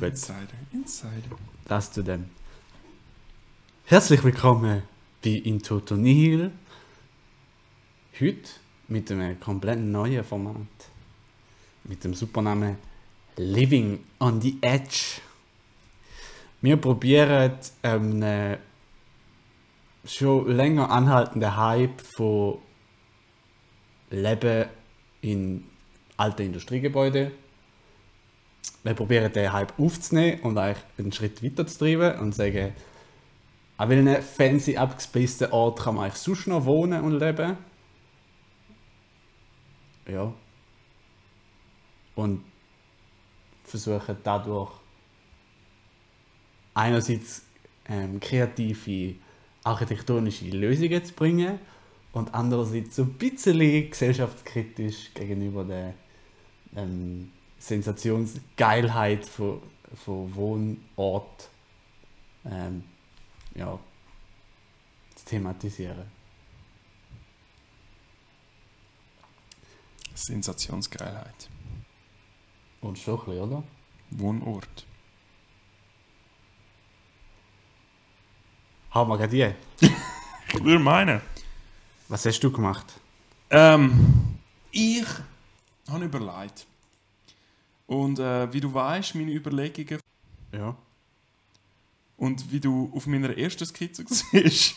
Gut. Insider, Insider. Das zu dem. Herzlich willkommen bei Into to Nihil. Heute mit einem komplett neuen Format. Mit dem Supernamen Living on the Edge. Wir probieren ähm, einen schon länger anhaltenden Hype von Leben in alten Industriegebäuden. Wir probieren den Hype aufzunehmen und eigentlich einen Schritt weiter zu treiben und sagen, an welchen fancy abgespaceden Ort kann man eigentlich sonst noch wohnen und leben? Ja. Und versuchen dadurch einerseits ähm, kreative architektonische Lösungen zu bringen und andererseits so ein bisschen gesellschaftskritisch gegenüber der ähm, Sensationsgeilheit von, von Wohnort ähm, ja, zu thematisieren. Sensationsgeilheit. Und schon ein bisschen, oder? Wohnort. Haben wir gerade die. Ich würde meinen. Was hast du gemacht? Ähm, ich habe überlegt. Und äh, wie du weißt, meine Überlegungen Ja. und wie du auf meiner ersten Skizze siehst.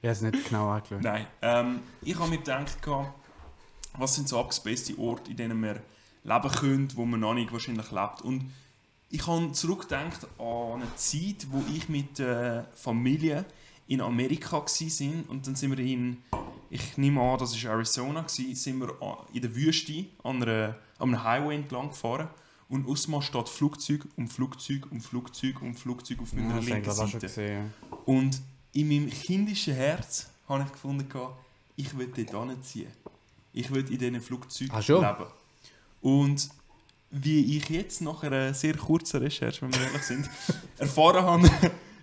Ich habe es nicht genau angeschaut. Nein. Ähm, ich habe mir gedacht, was sind so abgespacede Orte, in denen wir leben können, wo man noch nicht wahrscheinlich lebt. Und ich habe zurückgedacht an eine Zeit, wo ich mit der Familie in Amerika war. Und dann sind wir in, ich nehme an, das war Arizona, gewesen, sind wir in der Wüste an, einer, an einem Highway entlang gefahren. Und ausmal steht Flugzeug um Flugzeug um Flugzeug um Flugzeug auf meiner Ja, das linken schon Seite. gesehen. Und in meinem kindischen Herz habe ich gefunden, ich will dort hinziehen. Ich will in diesen Flugzeugen Ah, leben. Und wie ich jetzt nach einer sehr kurzen Recherche, wenn wir ehrlich sind, erfahren habe,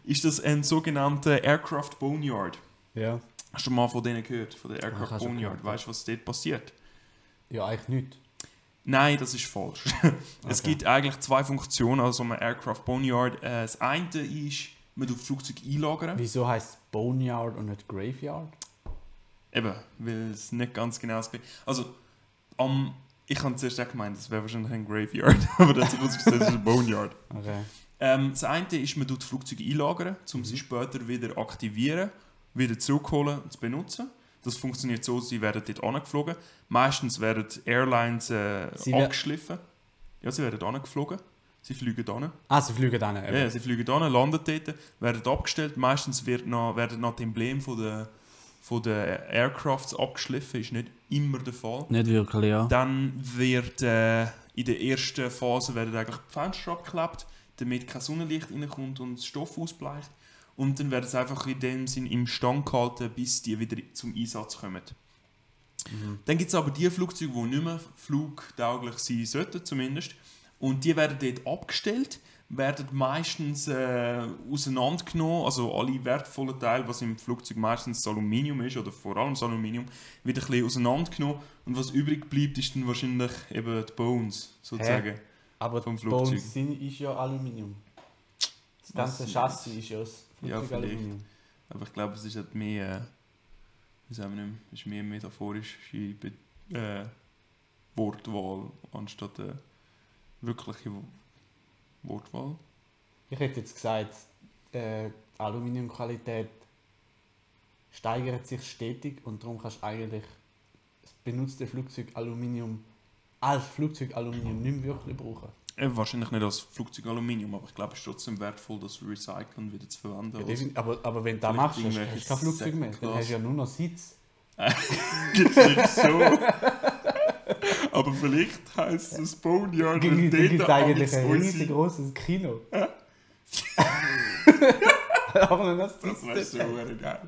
ist das ein sogenannter Aircraft Boneyard. Ja. Hast du mal von denen gehört? Von der Aircraft schon Boneyard? gehört. Weißt du, was dort passiert? Ja, eigentlich nicht. Nein, das ist falsch. Es Okay. gibt eigentlich zwei Funktionen an so einem Aircraft Boneyard. Äh, Das eine ist, man tut Flugzeug einlagern. Wieso heißt es Boneyard und nicht Graveyard? Eben, weil es nicht ganz genau ist. Also, am, ich habe zuerst auch gemeint, das wäre wahrscheinlich ein Graveyard, aber dazu muss ich sagen, es ist ein Boneyard. Okay. Ähm, das eine ist, man tut Flugzeuge einlagern, um Mhm. sie später wieder aktivieren, wieder zurückholen und zu benutzen. Das funktioniert so, sie werden dort angeflogen. Meistens werden Airlines äh, Sie abgeschliffen. Ja, sie werden angeflogen. Sie fliegen an. Ah, sie fliegen dann. Ja, sie fliegen an, landen dort, werden abgestellt. Meistens wird noch, werden noch die Embleme von der, von der Aircrafts abgeschliffen. Ist nicht immer der Fall. Nicht wirklich, ja. Dann wird äh, in der ersten Phase werden eigentlich die Fenster abgeklebt, damit kein Sonnenlicht reinkommt und das Stoff ausbleicht. Und dann werden sie einfach in dem Sinn im Stand gehalten, bis die wieder zum Einsatz kommen. Dann gibt es aber die Flugzeuge, die nicht mehr flugtauglich sein sollten, zumindest. Und die werden dort abgestellt, werden meistens äh, auseinandergenommen, also alle wertvollen Teile, was im Flugzeug meistens das Aluminium ist, oder vor allem das Aluminium, wird ein bisschen auseinandergenommen. Und was übrig bleibt, ist dann wahrscheinlich eben die Bones, sozusagen. Aber vom Flugzeug. Bones sind, ist ja Aluminium. Das ganze? Chassis ist ja aus Ja, vielleicht. Aluminium. Aber ich glaube, es ist halt mehr, äh, wie sagen wir nicht, ist mehr metaphorische Be äh, Wortwahl anstatt äh, wirkliche Wo- Wortwahl. Ich hätte jetzt gesagt, äh, die Aluminiumqualität steigert sich stetig und darum kannst du eigentlich das benutzte Flugzeug Aluminium als Flugzeug Aluminium nicht mehr wirklich brauchen. Äh, wahrscheinlich nicht als Flugzeug Aluminium, aber ich glaube, es ist trotzdem wertvoll, das recyceln und wieder zu verwenden. Ja, aber, aber wenn du das machst, hast du kein Flugzeug mehr. Dann hast du ja nur noch Sitz. Gibt's nicht so. aber vielleicht heisst es Boneyard, Dann weil gibt dort eigentlich ein riesengroßes Kino. aber das Das Sitz so geil.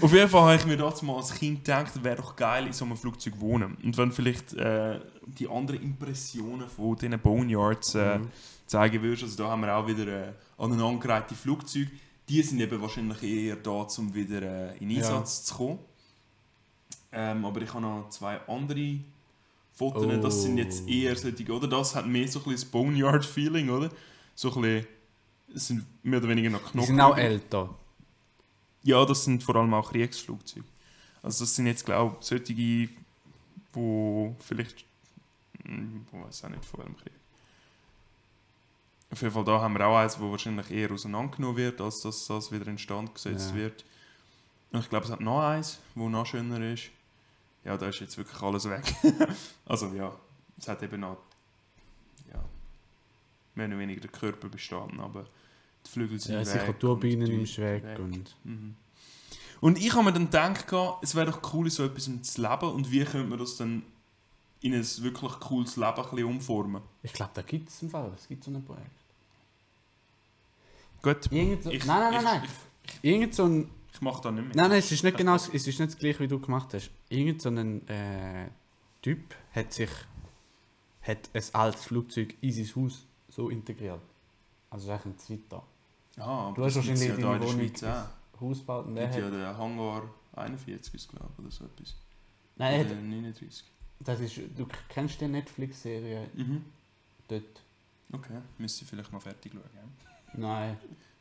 Auf jeden Fall habe ich mir damals mal als Kind gedacht, wäre doch geil in so einem Flugzeug wohnen. Und wenn vielleicht äh, die anderen Impressionen von diesen Boneyards äh, Mhm. zeigen würdest, also da haben wir auch wieder äh, aneinandergereihte Flugzeuge, die sind eben wahrscheinlich eher da, um wieder äh, in Ja. Einsatz zu kommen. Ähm, aber ich habe noch zwei andere Fotos, das sind jetzt Oh. eher solche, oder? Das hat mehr so ein bisschen das Boneyard-Feeling, oder? so ein bisschen, sind mehr oder weniger noch Die Knochen. sind auch älter. Ja, das sind vor allem auch Kriegsflugzeuge. Also das sind jetzt, glaube ich, solche, die vielleicht, hm, ich weiß auch nicht von welchem Krieg. Auf jeden Fall da haben wir auch eins, wo wahrscheinlich eher auseinandergenommen wird, als dass das wieder in Stand gesetzt Ja. wird. Und ich glaube, es hat noch eins, wo noch schöner ist. Ja, da ist jetzt wirklich alles weg. also ja, es hat eben noch ja, mehr oder weniger der Körper bestanden, aber die Flügel sind Ja, sicher Turbinen im Schweg weg. und... Mhm. Und ich habe mir dann gedacht, es wäre doch cool, so etwas zu leben und wie könnte man das dann in ein wirklich cooles Leben ein bisschen umformen. Ich glaube, da gibt es im Fall, es gibt so ein Projekt. Gut, Irgend so, ich, nein, nein, ich, nein, nein. Ich, Irgend so ein... ich mache da nicht mehr. Nein, nein, es ist nicht genau, es ist nicht das gleiche, wie du gemacht hast. Irgend so ein äh, Typ hat sich... hat ein altes Flugzeug in sein Haus so integriert. Also es ist eigentlich ein zweiter Ah, aber Du hast wahrscheinlich ja deine in der Wohnung Schweiz auch. Haus gebaut und gibt hat... ja den Hangar 41, ist glaube ich, oder so etwas. Nein, er Oder hat, 39. das ist... Du kennst die Netflix-Serie Mhm. dort? Okay, müsste ich vielleicht mal fertig schauen. ja? Nein,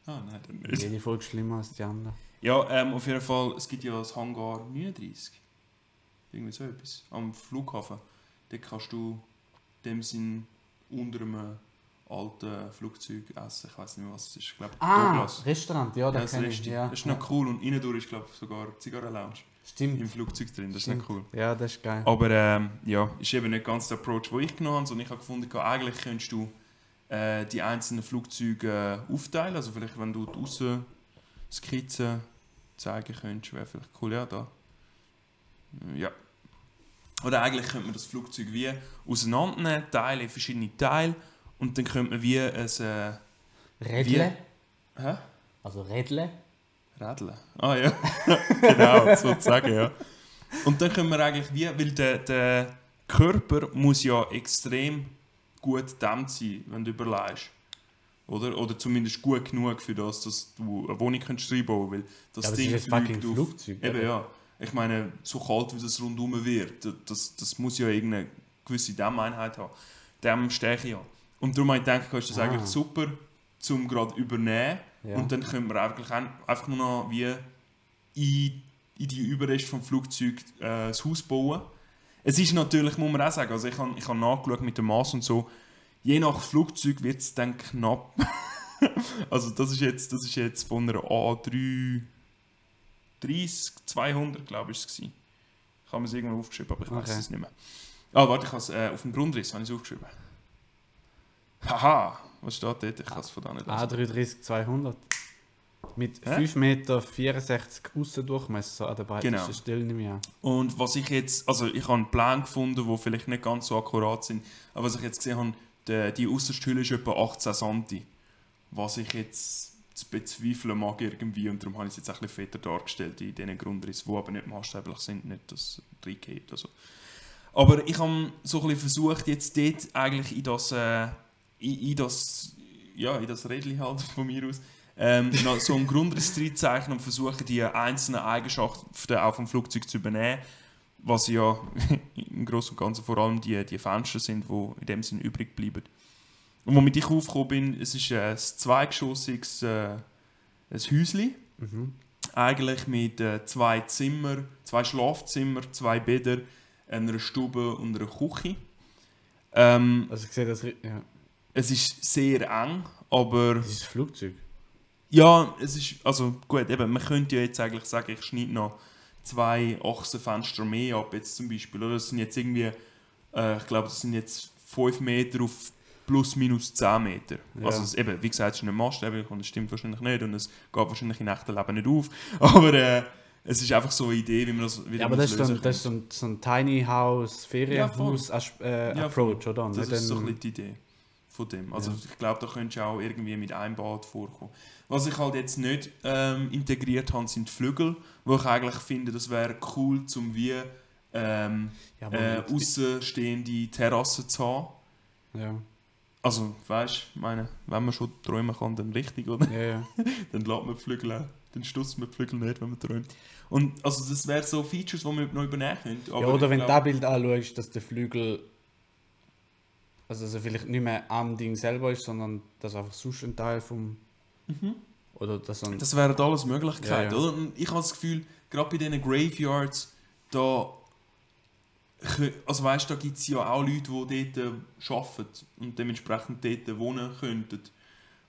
Ah, nein, dann nicht. jede Folge schlimmer als die andere. Ja, ähm, auf jeden Fall, es gibt ja das Hangar 39. Irgendwie so etwas. Am Flughafen. Dort kannst du in dem Sinn unter einem alten Flugzeug essen. Ich weiß nicht mehr, was es ist. Ich glaube, Ah, Douglas. Restaurant, ja, Ja, das kenne ich. Ja, das ist noch cool. Und innen durch ist, glaube ich, sogar Zigarren-Lounge Stimmt. im Flugzeug drin. Das ist Stimmt. noch cool. Ja, das ist geil. Aber ähm, ja, ist eben nicht ganz der Approach, den ich genommen habe, sondern ich habe gefunden, eigentlich könntest du äh, die einzelnen Flugzeuge äh, aufteilen. Also vielleicht, wenn du die Aussenskizzen zeigen könntest, wäre vielleicht cool, ja, da. Ja. Oder eigentlich könnte man das Flugzeug wie auseinandernehmen, teilen in verschiedene Teile und dann könnte man wie ein... Äh, Rädle. hä? Also Rädle. Rädeln. Ah ja, genau, sozusagen, ja. Und dann können wir eigentlich wie, weil der, der Körper muss ja extrem gut gedämmt sein, wenn du überlegst. Oder? Oder zumindest gut genug für das, dass du eine Wohnung kannst reinbauen kannst. Weil das Ja, aber Ding ist ein fucking auf- Flugzeug. Eben ja. Ich meine, so kalt wie das rundum wird, das, das muss ja irgendeine gewisse Dämmeinheit haben. Dämmstärke ja. Und darum habe ich gedacht, ist das Ah. eigentlich super, zum gerade übernehmen. Ja. Und dann können wir eigentlich ein- einfach nur noch wie in, in die Überreste vom Flugzeug äh, das Haus bauen. Es ist natürlich, muss man auch sagen, also ich habe ich hab nachgeschaut mit dem Maß und so, je nach Flugzeug wird es dann knapp. also das ist jetzt, das ist jetzt von einer A3 30, 200, glaube ich, es. Ich habe es irgendwo aufgeschrieben, aber ich weiß Okay. es nicht mehr. Ah, warte, ich habe es äh, auf dem Grundriss habe ich es aufgeschrieben. Haha, was steht dort? Ich kann es von da nicht lesen. A330 200. Mit Hä? 5 Meter 64 Aussendurchmesser an der breitesten Genau. Stelle nehme ich an. Und was ich jetzt, also ich habe einen Plan gefunden, wo vielleicht nicht ganz so akkurat sind, aber was ich jetzt gesehen habe, die, die äußerste Hülle ist etwa 18 cm. Was ich jetzt zu bezweifeln mag irgendwie und darum habe ich es jetzt ein bisschen fetter dargestellt in diesen Grundriss, die aber nicht maßstäblich sind, nicht das reingeht oder so. Aber ich habe so ein bisschen versucht, jetzt dort eigentlich in das, äh, in, in das, ja, in das Rädchen halt von mir aus, ähm, noch so einen Grundriss reinzeichnen und versuchen, die einzelnen Eigenschaften auch vom Flugzeug zu übernehmen, was ja im Großen und Ganzen vor allem die, die Fenster sind, die in dem Sinn übrig bleiben. Und womit ich aufgekommen bin, es ist ein zweigeschossiges äh, ein Häuschen, Mhm. eigentlich mit äh, zwei Zimmern, zwei Schlafzimmer, zwei Bäder, einer Stube und einer Küche. Ähm, Also ich sehe das... Ja. Es ist sehr eng, aber Das ist ein Flugzeug. ja, es ist, also gut, eben, man könnte ja jetzt eigentlich sagen, ich schneide noch zwei Achsenfenster mehr ab, jetzt zum Beispiel, oder? Das sind jetzt irgendwie, äh, ich glaube, das sind jetzt 5 Meter auf plus minus 10 Meter. Ja. Also es, eben, wie gesagt, es ist nicht maßstäblich und es stimmt wahrscheinlich nicht und es geht wahrscheinlich im echten Leben nicht auf, aber äh, es ist einfach so eine Idee, wie man das, wie Ja, aber das ist, ein, das ist so ein, so ein Tiny House, Ferienhaus Ja, äh, Ja, Approach, oder? Das ist so ein ein- bisschen die Idee von dem. Also Ja. ich glaube, da könntest du auch irgendwie mit einem Bad vorkommen. Was ich halt jetzt nicht ähm, integriert habe, sind die Flügel, wo ich eigentlich finde, das wäre cool, zum wie ähm, ja, äh, außenstehende Terrassen zu haben. ja, Also, weißt du, meine, wenn man schon träumen kann, dann richtig, oder? ja, ja. dann lässt man die Flügel auch. Dann stutzt man die Flügel nicht, wenn man träumt. Und also das wären so Features, die man noch übernehmen könnte. ja oder wenn du das Bild anschaust, dass der Flügel Also, also vielleicht nicht mehr am Ding selber ist, sondern dass einfach sonst ein Teil vom. Oder dass Das wären alles Möglichkeiten, Ja, ja. oder? Und ich habe das Gefühl, gerade bei diesen Graveyards, da. Also weißt du, da gibt es ja auch Leute, die dort äh, arbeiten und dementsprechend dort wohnen könnten.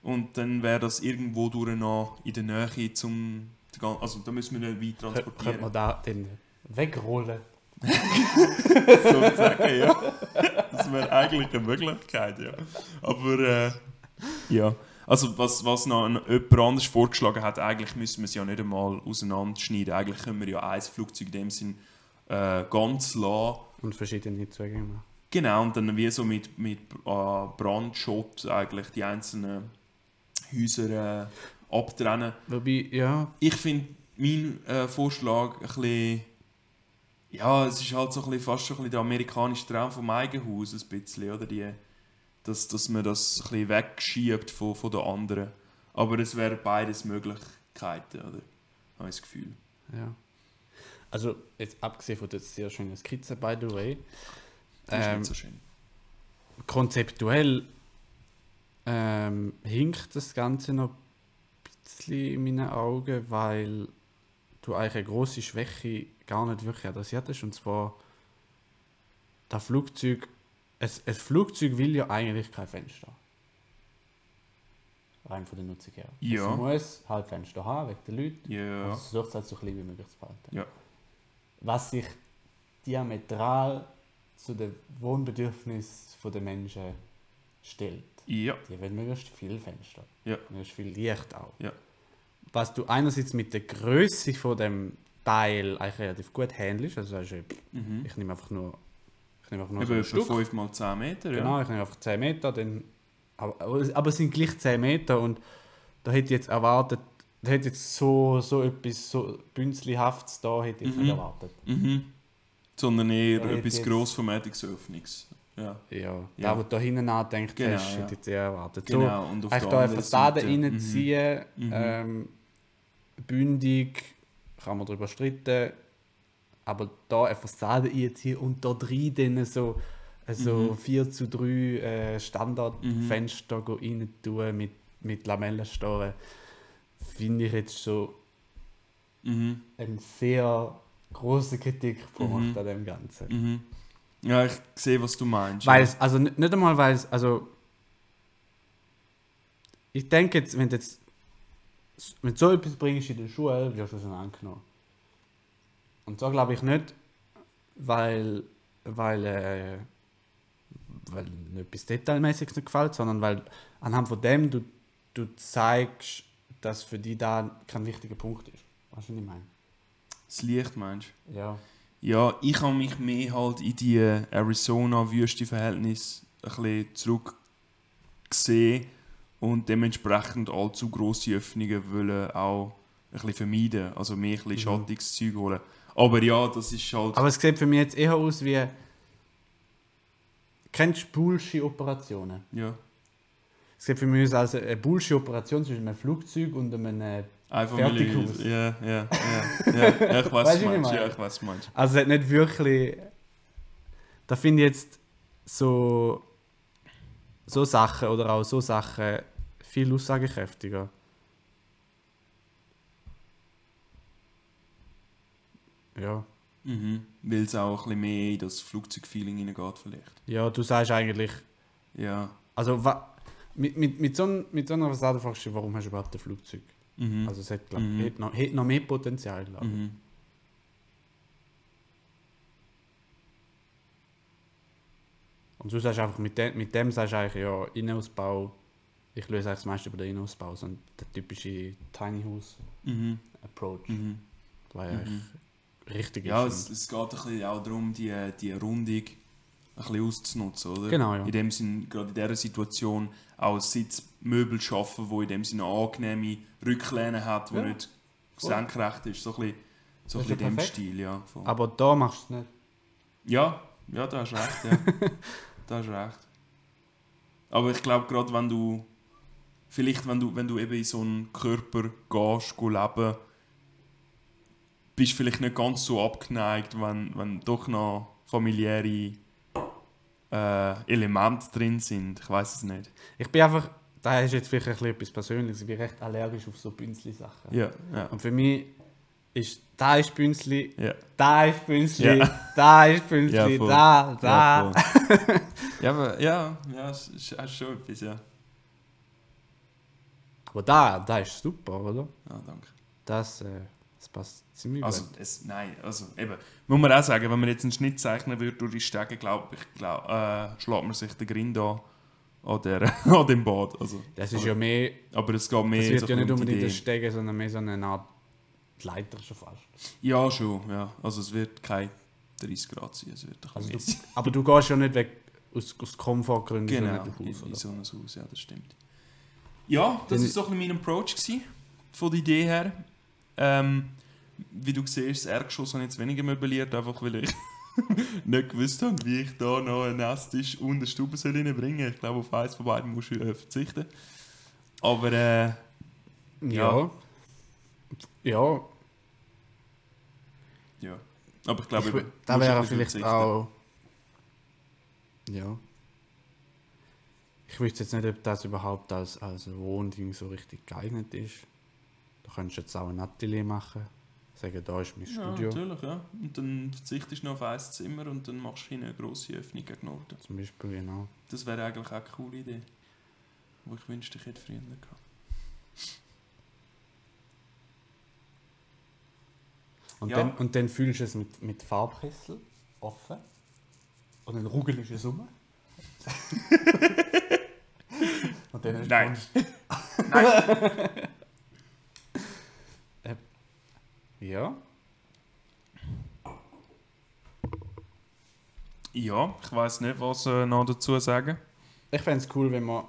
Und dann wäre das irgendwo durch noch in der Nähe zum. Also da müssen wir nicht weit könnte transportieren. man da den wegrollen. sozusagen, ja. Das wäre eigentlich eine Möglichkeit, ja. Aber, äh, ja. Also, was, was noch ein, jemand anderes vorgeschlagen hat, eigentlich müssen wir es ja nicht einmal auseinanderschneiden. Eigentlich können wir ja ein Flugzeug in dem Sinn äh, ganz lassen. Und verschiedene Zugänge machen. Genau, und dann wie so mit, mit äh, Brandschott eigentlich die einzelnen Häuser äh, abtrennen. Wobei, ja, Ich finde mein äh, Vorschlag ein bisschen. Ja, es ist halt so ein bisschen, fast schon ein bisschen der amerikanische Traum vom Eigenhaus, ein bisschen, oder? Die, dass, dass man das ein bisschen wegschiebt von, von den anderen. Aber es wären beides Möglichkeiten, oder? Habe ich das Gefühl. ja. Also, jetzt abgesehen von der sehr schönen Skizze, by the way, Das ist Ähm, nicht so schön. konzeptuell ähm, hinkt das Ganze noch ein bisschen in meinen Augen, weil du eigentlich eine grosse Schwäche gar nicht wirklich adressiert hast. Und zwar, das Flugzeug, ein, ein Flugzeug will ja eigentlich kein Fenster. Rein von der Nutzung her. Ja. Es muss halt Fenster haben, wegen den Leuten. Ja. Und es versucht es halt so klein wie möglich zu behalten. Ja. Was sich diametral zu den Wohnbedürfnissen der Menschen stellt. Ja. Die wollen möglichst viele Fenster. Ja. Möglichst viel Licht auch. Ja. Was du einerseits mit der Größe von dem Teil eigentlich relativ gut handelst. Also sagst Mhm. ich nehme einfach nur, ich nehme einfach nur Eben so ein etwa Stück. 5 mal 10 Meter, ja. Genau, ich nehme einfach 10 Meter, dann, aber, aber, es sind gleich 10 Meter und da hätte ich jetzt erwartet, da hätte jetzt so, so etwas so Bünzlihaftes da hätte ich Mhm. nicht erwartet. Mhm. Sondern eher Da etwas grossformatiges Öffnungs. Ja. Ja, Ja. da wo du da hinten nachdenkt Genau, hast, ja. hätte ich jetzt eher erwartet. Genau. Und auf So, der da eine anderen Fassade Seite- Mhm. reinziehen, Mhm. ähm, bündig, kann man darüber streiten, aber da eine Fassade einziehen und da drin dann so, so Mhm. 4 zu 3 äh, Standardfenster mhm. rein tun mit, mit Lamellenstoren, finde ich jetzt schon Mhm. einen sehr großen Kritikpunkt Mhm. an dem Ganzen. Mhm. Ja, ich sehe, was du meinst. Weil also nicht nicht einmal, weil es, also ich denke jetzt, wenn du jetzt du so etwas bringst in der Schule, wirst du angenommen. Und so glaube ich nicht, weil, weil, äh, weil nicht etwas Detailmäßiges nicht gefällt, sondern weil anhand von dem du, du zeigst, dass für dich da kein wichtiger Punkt ist. Weißt du, was ich meine? Das Licht, meinst du? Ja. Ja, ich habe mich mehr halt in die Arizona-Wüste-Verhältnisse ein bisschen zurückgesehen und dementsprechend allzu grosse Öffnungen wollen auch ein bisschen vermeiden. Also mehr ein bisschen Mhm. schattiges Zeug holen. Aber ja, das ist halt... Aber es sieht für mich jetzt eher aus wie. Kennst du Bullshit-Operationen? ja, Es sieht für mich aus als eine Bullshit-Operation zwischen einem Flugzeug und einem. äh, einfach Fertighaus. Ja, ja, ja. ich weiß, was meinst. Ja, ich weiß, meinst. Also, es hat nicht wirklich. Da finde ich jetzt so. So Sachen oder auch so Sachen viel aussagekräftiger. Ja. Mhm. Weil es auch ein bisschen mehr in das Flugzeugfeeling hineingeht vielleicht. Ja, du sagst eigentlich. Ja. Also, mit, mit, mit, so, mit so einer Fassade fragst du, warum hast du überhaupt ein Flugzeug? Mhm. Also es hat, glaub, Mhm. hat, noch, hat noch mehr Potenzial, glaube ich. mhm. Und du sagst einfach, mit dem, mit dem sagst du eigentlich, ja, Innenausbau, ich löse eigentlich das meiste über den Innenausbau, so der typische Tiny House Mhm. Approach, Mhm. weil Mhm. eigentlich richtig Ja, ist. es, es geht ein bisschen auch darum, die, die Rundung ein bisschen auszunutzen, oder? Genau, ja. In dem Sinn, gerade in dieser Situation, auch Sitzmöbel schaffen, wo in dem Sinne eine angenehme Rücklehne hat, wo Ja. nicht Voll. senkrecht ist. So ein bisschen, so ein Das ist bisschen ja in dem. Stil, ja. Aber da machst du es nicht. Ja, ja, da hast du recht, ja. da hast du recht. Aber ich glaube, gerade wenn du, vielleicht wenn du, wenn du eben in so einen Körper gehst, go leben, bist du vielleicht nicht ganz so abgeneigt, wenn, wenn doch noch familiäre äh, Elemente drin sind. Ich weiß es nicht. Ich bin einfach, da ist jetzt vielleicht ein bisschen etwas Persönliches, ich bin recht allergisch auf so Bünzli-Sachen. Ja, ja. Und für mich ist, da ist Bünzli, Ja, da ist Bünzli, Ja. da ist Bünzli, Ja, da, da. ja, aber ja, ja, es es schon etwas, ja. Aber da, da ist super, oder? Ja, danke. Das, äh, das passt ziemlich Also, gut. es, nein, also eben, muss man auch sagen, wenn man jetzt einen Schnitt zeichnen würde durch die Stege, glaube ich, glaub, äh, schlägt man sich den Grind an, an, der, an dem Bad. Also, Das ist ja mehr, aber es geht mehr das wird so ja nicht unbedingt ein Stegen, sondern mehr so eine Art Leiter schon fast. Ja, schon, ja. Also es wird kein 30 Grad sein, es wird ein Also du, aber du gehst ja nicht weg aus, aus Komfortgründen Genau, so in, Haus, in so ein Haus, ja, das stimmt. Ja, das war so ein bisschen mein Approach gewesen, von der Idee her. Ähm, wie du siehst, das Erdgeschoss habe ich jetzt weniger möbliert, einfach weil ich nicht gewusst habe, wie ich da noch einen Esstisch und eine Stube soll reinbringen soll. Ich glaube, auf eins von beiden musst du verzichten. Aber äh, Ja. Ja, ja. Aber ich glaube, ich, da wäre vielleicht verzichten. auch. Ja. Ich wüsste jetzt nicht, ob das überhaupt als, als Wohnding so richtig geeignet ist. Da könntest du jetzt auch ein Atelier machen. Sagen, da ist mein Ja, Studio. natürlich, ja. Und dann verzichtest du noch auf ein Zimmer und dann machst du hinten eine grosse Öffnung gegen Norden. Zum Beispiel, genau. Das wäre eigentlich auch eine coole Idee. Wo ich wünschte, ich hätte früher gehabt. Und, Ja. dann, und dann fühlst du es mit, mit Farbkessel offen. Und dann rugelst du es um. und dann Nein. Äh, ja. Ja, ich weiß nicht, was äh, noch dazu sagen. Ich fände es cool, wenn wir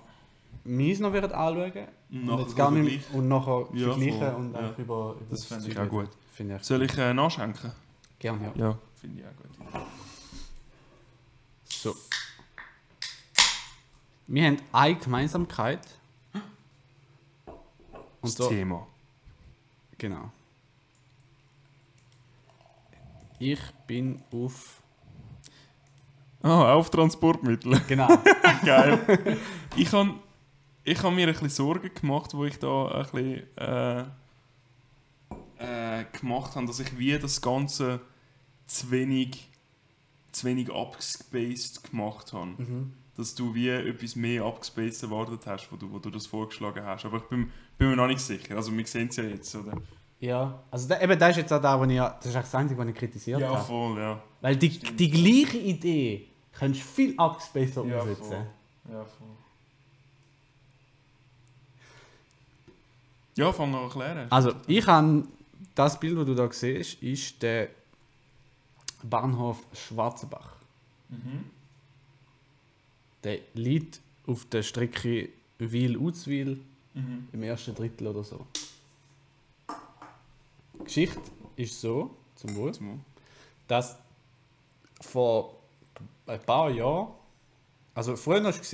meins noch würden anschauen Und und, jetzt gar nicht und nachher Ja, vergleichen voll. und Ja. einfach über, über Das fände ich auch gut. Finde ich Soll ich äh, nachschenken? gerne, ja. Ja, finde ich auch gut. So. Wir haben eine Gemeinsamkeit. Das Und so, Thema. genau. Ich bin auf. Ah, auf Transportmittel. Genau. Geil. ich habe ich hab mir ein bisschen Sorgen gemacht, wo ich da ein bisschen äh, gemacht habe, dass ich wie das Ganze zu wenig, zu wenig abgespaced gemacht habe. mhm. Dass du wie etwas mehr abgespaced erwartet hast, wo du, wo du das vorgeschlagen hast. Aber ich bin, bin mir noch nicht sicher. Also wir sehen es ja jetzt, oder? Ja, also da, eben das ist jetzt auch da, wo ich, das ist auch das Einzige, was ich kritisiert Ja, habe. voll, ja. Weil die, Stimmt. die gleiche Idee kannst du viel abgespaceder Ja, umsetzen. voll. Ja, voll. Ja, fang an erklären. Also, ich habe das Bild, das du da siehst, ist der Bahnhof Schwarzenbach. Mhm. Der liegt auf der Strecke Wil-Uzwil Mhm. im ersten Drittel oder so. Die Geschichte ist so, zum Wohl, Zum- dass vor ein paar Jahren, also früher war es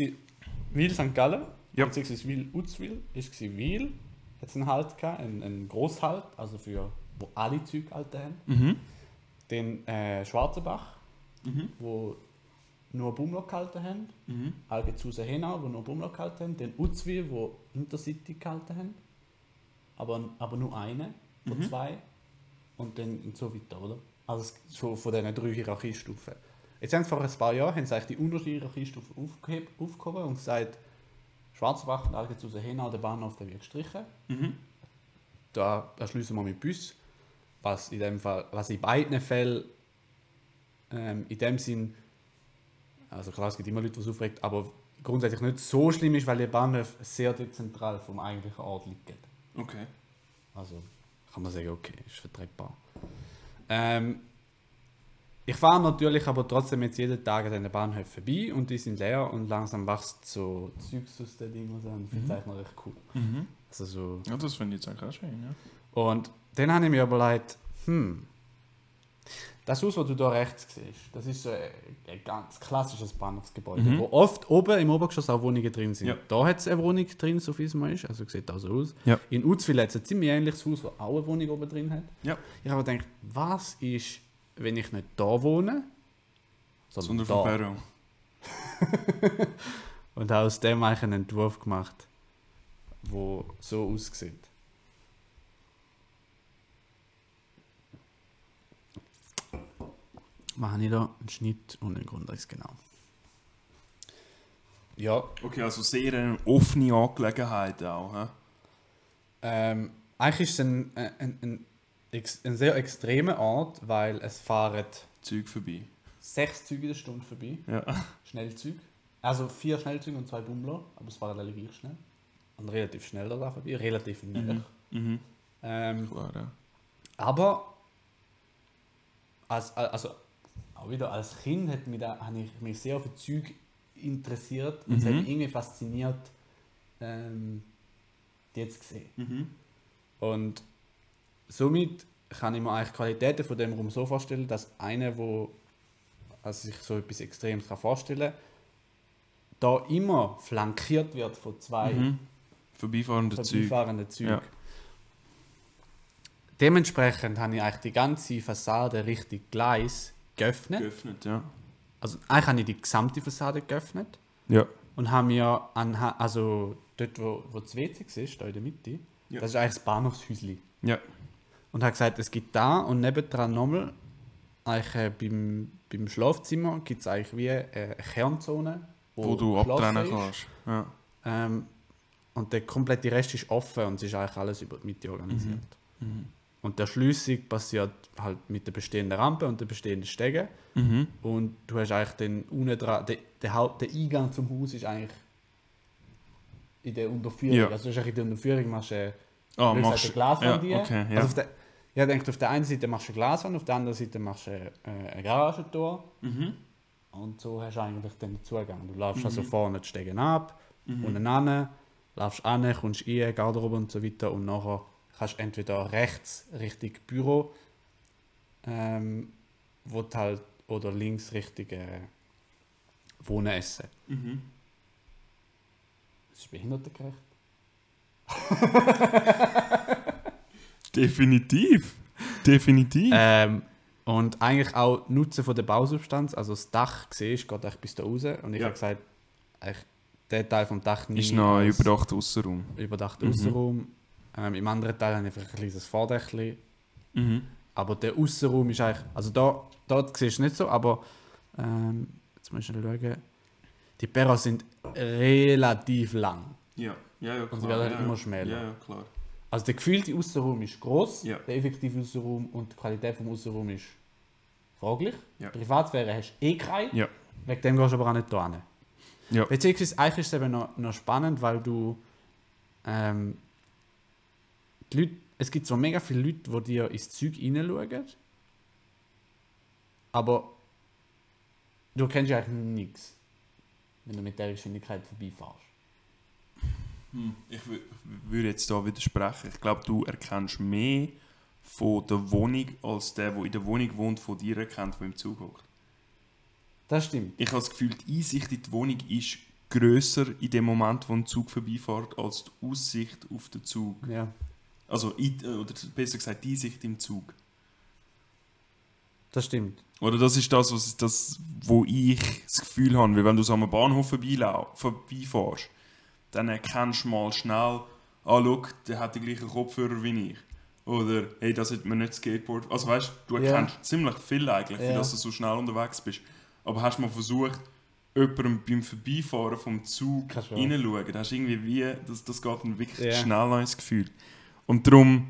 Wil St. Gallen, Ja. beziehungsweise Wil Uzwil, ist es Wil, es einen Halt gehabt, einen, einen Grosshalt, also für wo alle Züge halt haben. Mhm. Den äh, Schwarzenbach, Mhm. wo nur Bumlock gehalten haben. Mhm. Algezuser Henau, wo nur Bumlock gehalten haben. Den Uzwil, wo Intercity gehalten haben. Aber, aber nur eine von Mhm. zwei. Und dann und so weiter, oder? Also so von diesen drei Hierarchiestufen. Jetzt haben sie vor ein paar Jahren haben sie die unterste Hierarchiestufe aufgeheb, aufgehoben und gesagt, Schwarzbach und Algezuser Henau, der Bahnhof, der wird gestrichen. Mhm. Da erschließen wir mit Bus, was in dem Fall, was in beiden Fällen ähm, in dem Sinn, also klar, es gibt immer Leute, die es aufregt, aber grundsätzlich nicht so schlimm ist, weil die Bahnhöfe sehr dezentral vom eigentlichen Ort liegen. Okay. Also kann man sagen, okay, ist vertretbar. Ähm, ich fahre natürlich aber trotzdem jetzt jeden Tag an den Bahnhöfen vorbei und die sind leer und langsam wächst so Zeugs aus den Dingen und so, und ich finde es eigentlich recht cool. Mhm. Also so Ja, das finde ich jetzt auch schön, ja. und dann habe ich mir überlegt, hm, das Haus, das du da rechts siehst, das ist so ein, ein ganz klassisches Bahnhofsgebäude, Mhm. wo oft oben im Obergeschoss auch Wohnungen drin sind. Ja. Da hat es eine Wohnung drin, so viel es mal ist, also sieht auch so aus. Ja. In Uzwil hat es ein ziemlich ähnliches Haus, das auch eine Wohnung oben drin hat. Ja. Ich habe mir gedacht, was ist, wenn ich nicht da wohne, Sondern sondern da? Perron. und habe aus dem eigentlich einen Entwurf gemacht, wo so aussieht. Mache ich da einen Schnitt und einen Grundriss genau. Ja, Okay, also sehr eine offene Angelegenheit auch. He? ähm, eigentlich ist es ein, ein, ein, ein, ex- ein sehr extremer Ort, weil es fahren Zeug vorbei. sechs Züge in der Stunde vorbei. Ja. Schnellzüge. Also vier Schnellzüge und zwei Bummler, aber es fahren alle gleich schnell. Und relativ schnell da vorbei, relativ nah. Mhm. Ähm, Klar, ja. aber als, also auch wieder als Kind hat mich da, habe ich mich sehr für Züge interessiert und es hat Mhm. mich irgendwie fasziniert, ähm, die jetzt gesehen. Mhm. Und somit kann ich mir eigentlich die Qualitäten von dem Raum so vorstellen, dass einer, wo also sich so etwas Extremes kann vorstellen da immer flankiert wird von zwei Mhm. Vorbeifahrende Zeug. vorbeifahrenden Zügen. Ja. Dementsprechend habe ich eigentlich die ganze Fassade richtig Gleis geöffnet. Geöffnet, ja. Also eigentlich habe ich die gesamte Fassade geöffnet Ja. und habe mir an, also dort, wo, wo das WC ist, da in der Mitte, Ja. das ist eigentlich das Bahnhofshäuschen. Ja. Und habe gesagt, es gibt da und nebendran nochmal, eigentlich äh, beim, beim Schlafzimmer gibt es eigentlich wie äh, eine Kernzone, Wo du geschlossen abtrennen kannst. Ja. Ähm, und der komplette Rest ist offen und es ist eigentlich alles über die Mitte organisiert. Mhm. Und der Schliessung passiert halt mit der bestehenden Rampe und den bestehenden Stegen. Mhm. Und du hast eigentlich den unten dran, der, der, Haupt, der Eingang zum Haus ist eigentlich in der Unterführung. Ja. Also du hast eigentlich in der Unterführung machst du Blöd machst eine Glaswand ja, okay, ja. Also auf der, ich denke, auf der einen Seite machst du eine Glaswand, auf der anderen Seite machst du eine, eine Garagentor. mhm. Und so hast du eigentlich den Zugang. Du läufst Mhm. also vorne die Stegen ab, Mhm. unten an, läufst an, kommst rein, Garderobe und so weiter und nachher kannst du entweder rechts Richtung Büro, ähm, wo halt, oder links Richtung äh, Wohnen essen. Mhm. Das ist behindertengerecht. Definitiv. Definitiv. Ähm, und eigentlich auch Nutzen von der Bausubstanz, also das Dach siehst, geht eigentlich bis da raus. Und ich Ja. habe gesagt, eigentlich der Teil vom Dach nie ist noch überdachter Aussenraum. überdachter Mhm. Aussenraum. Ähm, Im anderen Teil habe ich einfach ein kleines Vordächli. Mhm. Aber der Aussenraum ist eigentlich, also da, dort siehst du es nicht so, aber ähm, jetzt muss ich schnell schauen. Die Perros sind relativ lang. Ja, ja, ja. Und sie werden halt immer schmäler. Ja, ja, klar. Also der gefühlte Aussenraum ist groß, Ja. der effektive Aussenraum und die Qualität vom Aussenraum ist fraglich. Ja. Privatsphäre hast du eh keine, Ja. wegen dem gehst du aber auch nicht da hin. Ja. Beziehungsweise eigentlich ist es eben noch, noch spannend, weil du ähm, die Leute, es gibt so mega viele Leute, die dir ins Zeug hineinschauen, aber du kennst ja eigentlich nichts, wenn du mit der Geschwindigkeit vorbeifährst. Hm, Ich wü- würde jetzt da widersprechen. Ich glaube, du erkennst mehr von der Wohnung, als der, der in der Wohnung wohnt, von dir erkennt, der im Zug hockt. Das stimmt. Ich habe das Gefühl, die Einsicht in die Wohnung ist grösser in dem Moment, wo ein Zug vorbeifährt, als die Aussicht auf den Zug. Ja. Also, in, oder besser gesagt, die Einsicht im Zug. Das stimmt. Oder das ist das, was das, wo ich das Gefühl habe, weil wenn du so am Bahnhof vorbeifährst, dann erkennst du mal schnell, ah, schau, der hat den gleichen Kopfhörer wie ich. Oder, hey, das hat mir nicht Skateboard. Also weißt du, du erkennst ziemlich viel eigentlich, für Ja. dass du so schnell unterwegs bist. Aber hast du mal versucht, jemandem beim Vorbeifahren vom Zug reinzuschauen? Da hast du irgendwie wie, das, das geht dann wirklich Ja. schnell ins Gefühl. Und darum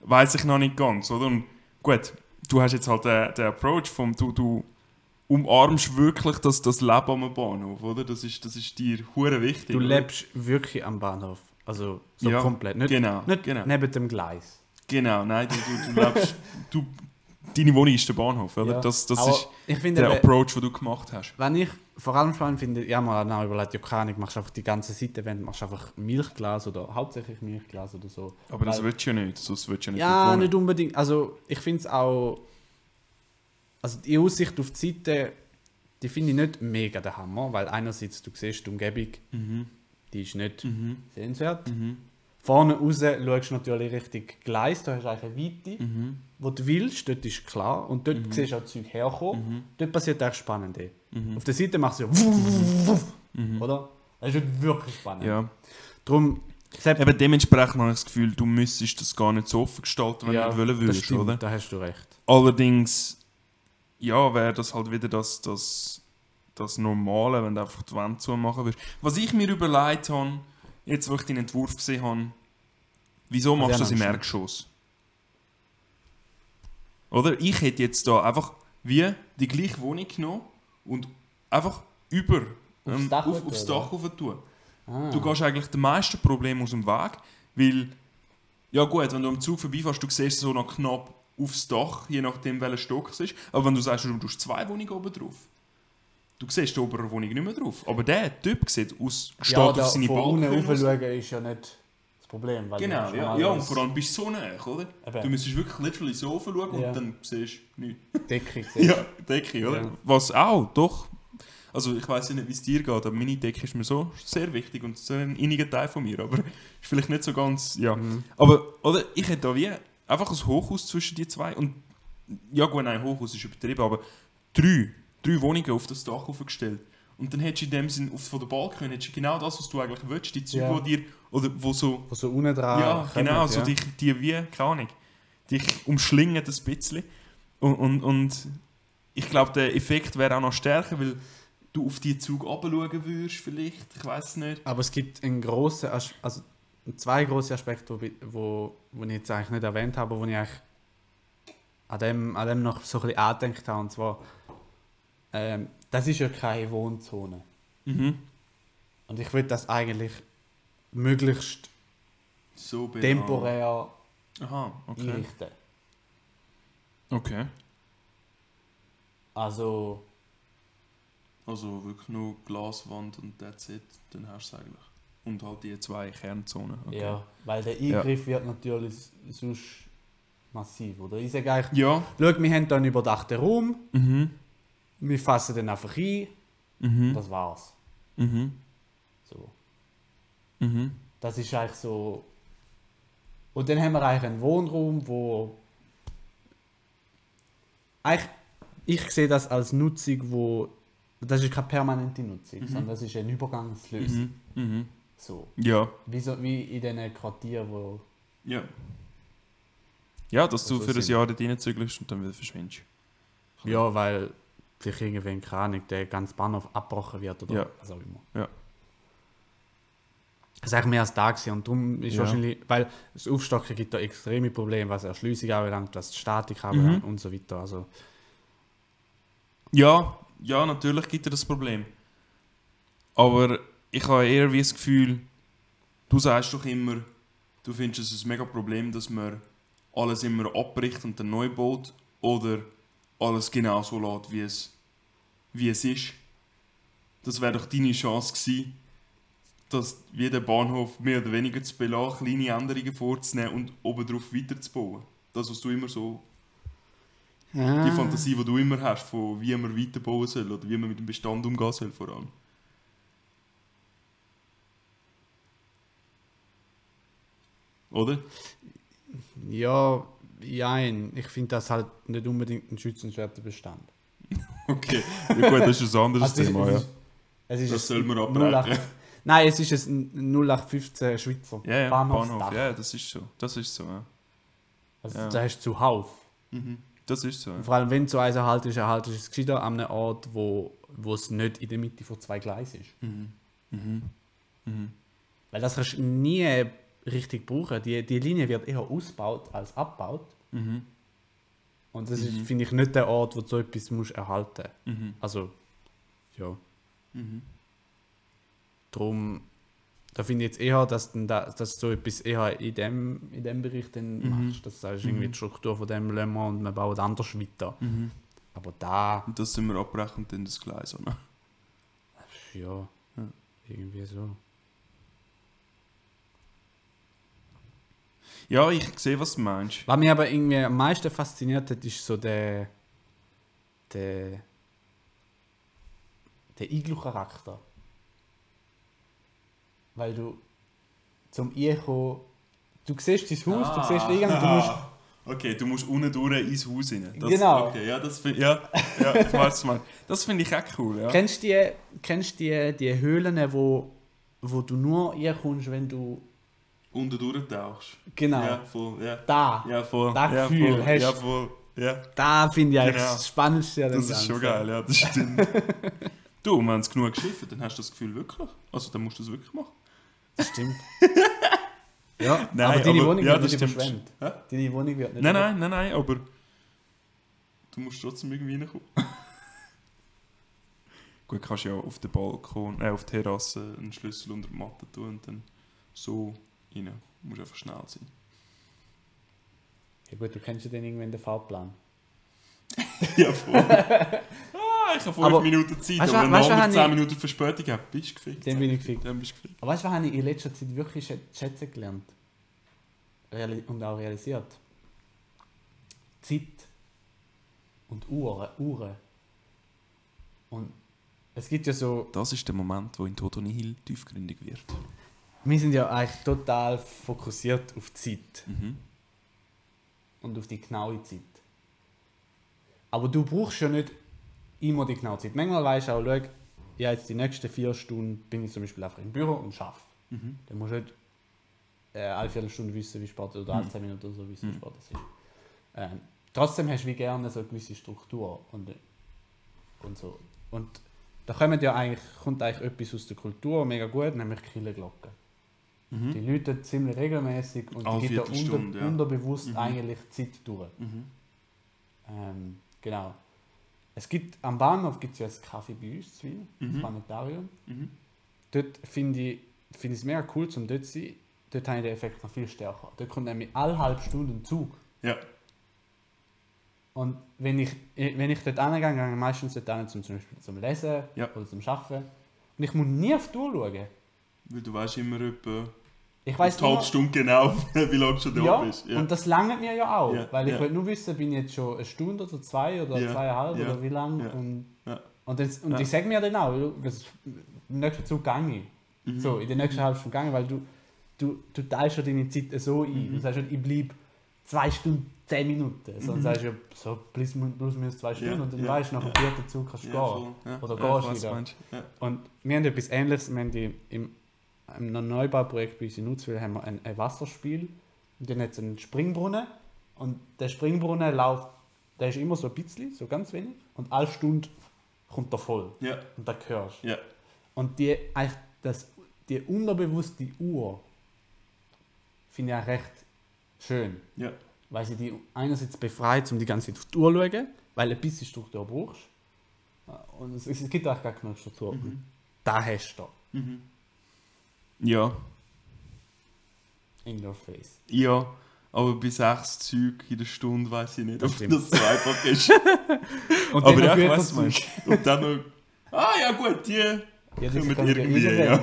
weiß ich noch nicht ganz, oder? Und gut, du hast jetzt halt den, den Approach vom, du, du umarmst wirklich das, das Leben am Bahnhof, oder? Das ist, das ist dir hure wichtig. Du oder? lebst wirklich am Bahnhof. Also so Ja, komplett. Nicht, genau, nicht genau. neben dem Gleis. Genau, nein, du, du, du lebst, du, deine Wohnung ist der Bahnhof, oder? Ja. Das, das Aber ist finde, der Approach, den du gemacht hast. wenn ich vor allem spannend finde, ja mal genau überlegt, ja keine Ahnung, machst einfach die ganze Seitenwand, machst einfach Milchglas oder hauptsächlich Milchglas oder so. Aber das Weil- willst du ja nicht, sonst willst du ja nicht Ja, nicht unbedingt. Also ich finde es auch, also die Aussicht auf die Seite, die finde ich nicht mega der Hammer, weil einerseits du siehst die Umgebung, Mhm. die ist nicht Mhm. sehenswert. Mhm. Vorne raus schaust du natürlich richtig Gleis, da hast du eigentlich eine Weite. Mhm. wo du willst, dort ist klar. Und dort siehst du auch Zeug herkommen. Mhm. Dort passiert echt Spannende. Mhm. Auf der Seite machst du so, Mhm. oder? Das ist wirklich spannend. Ja. Sepp, Eben dementsprechend habe ich das Gefühl, du müsstest das gar nicht so offen gestalten, wenn ja, du wollen das würdest, oder? da hast du recht. Allerdings, ja, wäre das halt wieder das, das, das Normale, wenn du einfach die Wand zumachen würdest. Was ich mir überlegt habe, jetzt wo ich den Entwurf gesehen habe, wieso machst du das im. Erdgeschoss? Oder? Ich hätte jetzt da einfach wie die gleiche Wohnung genommen und einfach über Aufs ähm, Dach auf, tun, aufs? Dach tun. Ah. Du gehst eigentlich den meisten Problemen aus dem Weg, weil, ja gut, wenn du am Zug vorbeifährst, du siehst so noch knapp aufs Dach, je nachdem welcher Stock es ist. Aber wenn du sagst, du hast zwei Wohnungen oben drauf, du siehst die obere Wohnung nicht mehr drauf. Aber der Typ sieht aus, steht ja, auf seine von unten Balkone. rauf schauen ist ja nicht das Problem. Weil Genau, ja, ja, und vor allem bist du so nah, oder? Eben. Du müsstest wirklich literally so schauen Ja. und dann siehst du nichts. Decke. Ja, Decke, oder? Ja. Was auch, doch. Also ich weiß ja nicht, wie es dir geht, aber meine Decke ist mir so sehr wichtig und so ein inniger Teil von mir, aber ist vielleicht nicht so ganz, ja. Mhm. Aber, oder, ich hätte da wie einfach ein Hochhaus zwischen die zwei und, ja gut, nein, Hochhaus ist übertrieben, aber drei, drei Wohnungen auf das Dach aufgestellt. Und dann hättest du in dem Sinn, auf, von der Balkon, hättest du genau das, was du eigentlich willst, die Züge, Ja. die dir, oder wo so, Wo so unten dran ja, kommen, genau, so ja. dich, die wie, keine Ahnung, dich umschlingen ein bisschen. Und, und, und ich glaube, der Effekt wäre auch noch stärker, weil du auf die Zug runterschauen würdest, vielleicht, ich weiß nicht. Aber es gibt einen grossen, also zwei große Aspekte, wo, wo, wo ich jetzt eigentlich nicht erwähnt habe, wo ich eigentlich an dem, an dem noch so ein bisschen angedenkt habe. Und zwar, ähm, das ist ja keine Wohnzone. Mhm. Und ich will das eigentlich möglichst So temporär Aha, okay. einrichten. Okay. Also, Also wirklich nur Glaswand und that's it, dann hast du es eigentlich. Und halt die zwei Kernzonen. Okay. ja, weil der Eingriff wird natürlich sonst massiv, oder? Ich sage eigentlich, Ja. schau, wir haben hier einen überdachten Raum, Mhm. wir fassen den einfach ein, Mhm. das war's. Mhm. So. Mhm. Das ist eigentlich so. Und dann haben wir eigentlich einen Wohnraum, wo. Eigentlich, ich sehe das als Nutzung, wo. Das ist keine permanente Nutzung, Mhm. sondern das ist eine Übergangslösung. Mhm. Mhm. So. Ja. Wie, so, wie in diesen Quartieren, wo. Ja. Ja, dass du Also für ein Jahr dort reinzügelst und dann wieder verschwindest. Ja, weil sich irgendwann, keine Ahnung, der ganze Bahnhof abgebrochen wird oder Ja. was auch immer. Ja. Das ist eigentlich mehr als da gewesen. und darum ist Ja. wahrscheinlich, weil das Aufstocken gibt da extreme Probleme, was Erschliessung anbelangt, was die Statik Mhm. anbelangt und so weiter. Also, Ja, ja, natürlich gibt es das Problem. Aber ich habe eher wie das Gefühl, du sagst doch immer, du findest es ein mega Problem, dass man alles immer abbricht und dann neu baut oder alles genau so lässt, wie es, wie es ist. Das wäre doch deine Chance gewesen, dass wie der Bahnhof mehr oder weniger zu belassen, kleine Änderungen vorzunehmen und obendrauf weiterzubauen. Das, was du immer so Ah. die Fantasie, die du immer hast, von wie man weiterbauen soll oder wie man mit dem Bestand umgehen soll vor allem. Oder? Ja, jein. Ich finde das halt nicht unbedingt ein schützenswerter Bestand. Okay. Ja gut, das ist ein anderes Also, Thema, es ja. ist- Es ist Das soll man 08 abbrechen. Nein, es ist ein 0815 Schweizer Ja, ja. Bahnhof, ja, das ist so. Das ist so, ja. Also Ja. da hast du zuhauf. Mhm. Das ist so, ja. Vor allem, wenn du so eins erhaltest, erhaltest du es gescheiter an einem Ort, wo, wo es nicht in der Mitte von zwei Gleisen ist. Mhm. Mhm. Mhm. Weil das kannst du nie richtig brauchen. Die, die Linie wird eher ausgebaut als abgebaut. Mhm. Und das ist, Mhm. finde ich, nicht der Ort, wo du so etwas musst erhalten Mhm. Also, ja. Mhm. Darum, da finde ich jetzt eher, dass du da, dass du so etwas eher in dem, in dem Bereich dann Mhm. machst. Das heißt, irgendwie Mhm. die Struktur von dem lassen wir und wir bauen anders weiter. Mhm. Aber da, Und das sind wir abbrechen und dann das Gleis, oder? ja, Ja. irgendwie so. Ja, ich sehe, was du meinst. Was mich aber irgendwie am meisten fasziniert hat, ist so der. der. der Iglu-Charakter. Weil du zum Einkommen. Du siehst dein Haus, du siehst irgendwann, du musst, Okay, du musst unten durch ins Haus rein. Das, Genau. Okay, ja, das finde ja, ja, ich weiß, meinst. Das finde ich auch cool, ja. Kennst du die, kennst die, die Höhlen, wo, wo du nur reinkommst, wenn du. Unten durchtauchst. Genau. Ja, voll, ja. Da. Ja, voll. Das ja, Gefühl voll. hast Ja, du. voll. Ja, Da finde ich eigentlich Genau. das Spannendste an das ist schon Ganzen. geil, ja, das stimmt. du, und wenn es genug geschifft dann hast du das Gefühl wirklich. Also, dann musst du das wirklich machen. Das stimmt. ja, Nein, aber deine aber- Wohnung ja, wird nicht überschwemmt. Hä? Deine Wohnung wird nicht Nein, nein, nein, nein, aber du musst trotzdem irgendwie reinkommen. Gut, kannst ja auf den Balkon, äh, auf die Terrasse einen Schlüssel unter die Matte tun und dann so rein. Du musst einfach schnell sein. Ja gut, du kennst ja dann irgendwann den Fahrplan. Ja, voll. ah, ich habe fünf Aber- Minuten Zeit, Weißt aber wenn weißt was 10 ich- Minuten Verspätung hast, bist du gefickt. Dann bin ich gefickt. Dann bist du gefickt. Aber weißt du, was habe ich in letzter Zeit wirklich schä- schätzen gelernt? Reali und auch realisiert? Zeit und Uhren. Uhren. Und es gibt ja so, Das ist der Moment, wo in Toto Nihil tiefgründig wird. Wir sind ja eigentlich total fokussiert auf die Zeit Mhm. und auf die genaue Zeit. Aber du brauchst ja nicht immer die genaue Zeit. Manchmal weißt du auch, schau, ja, jetzt die nächsten vier Stunden bin ich zum Beispiel einfach im Büro und arbeite. Mhm. Dann musst du nicht äh, alle Viertelstunde wissen, wie spät oder alle 10 Minuten oder so wissen, wie Mhm. spät es ist. Ähm, trotzdem hast du wie gerne so eine gewisse Struktur und, und so. Und da kommt ja eigentlich, kommt eigentlich etwas aus der Kultur mega gut, nämlich Kirchenglocken. Die Mhm. läuten ziemlich regelmäßig und die gibt da unter, ja. unterbewusst Mhm. eigentlich Zeit durch. Mhm. Ähm, genau. Es gibt, am Bahnhof gibt es ja das Kaffee bei uns, zu Wien, Mhm. das Planetarium. Mhm. Dort finde ich es mega cool, zum dort zu sein. Dort habe ich den Effekt noch viel stärker. Dort kommt nämlich alle halbe Stunde ein Zug. Ja. Und wenn ich, wenn ich dort hingehe, gehe ich meistens dort hin, zum, zum Beispiel zum Lesen Ja. oder zum Arbeiten. Und ich muss nie auf die Uhr schauen. Weil du weißt immer etwa Ich halbe nur, Stunde genau, wie lange du schon da ja, bist. Ja. und das langt mir ja auch. Ja, Weil ich ja. will nur wissen, bin ich jetzt schon eine Stunde oder zwei oder Ja, zweieinhalb oder wie lange. Und, und, das, und ich sage mir dann auch, du, das, im nächsten Zug gehe ich. Mhm. So, in der nächsten halben Stunde gegangen, weil du, du, du teilst ja deine Zeit so ein. Mhm. Du sagst nicht, ich bleibe zwei Stunden, zehn Minuten. Sondern Mhm. sagst ja so plus, plus minus zwei Stunden und dann weißt du, nach dem vierten Zug kannst du gehen. voll. Oder gehst weiss, wieder. Und wir haben etwas Ähnliches. Wir haben die, im, im Neubauprojekt bei uns in Nutzwil haben wir ein, ein Wasserspiel. Und dann hat es einen Springbrunnen. Und der Springbrunnen läuft, der ist immer so ein bisschen, so ganz wenig. Und alle Stunde kommt er voll. Ja. Und da hörst du. Ja. Und die, eigentlich das, die unterbewusste Uhr finde ich auch recht schön. Ja. Weil sie die einerseits befreit, um die ganze Zeit auf die Uhr zu schauen, weil ein bisschen Struktur brauchst. Und es, es gibt auch gar keine Struktur. Mhm. Da hast du Mhm. Ja. in your face. Ja. Aber bei sechs Zügen in der Stunde weiß ich nicht, Das ob stimmt. das so einfach ist. Und Aber ja, ich weiß, du meinst. Und dann noch. Ah ja, gut, die. Ja, Kommen irgendwie, ja.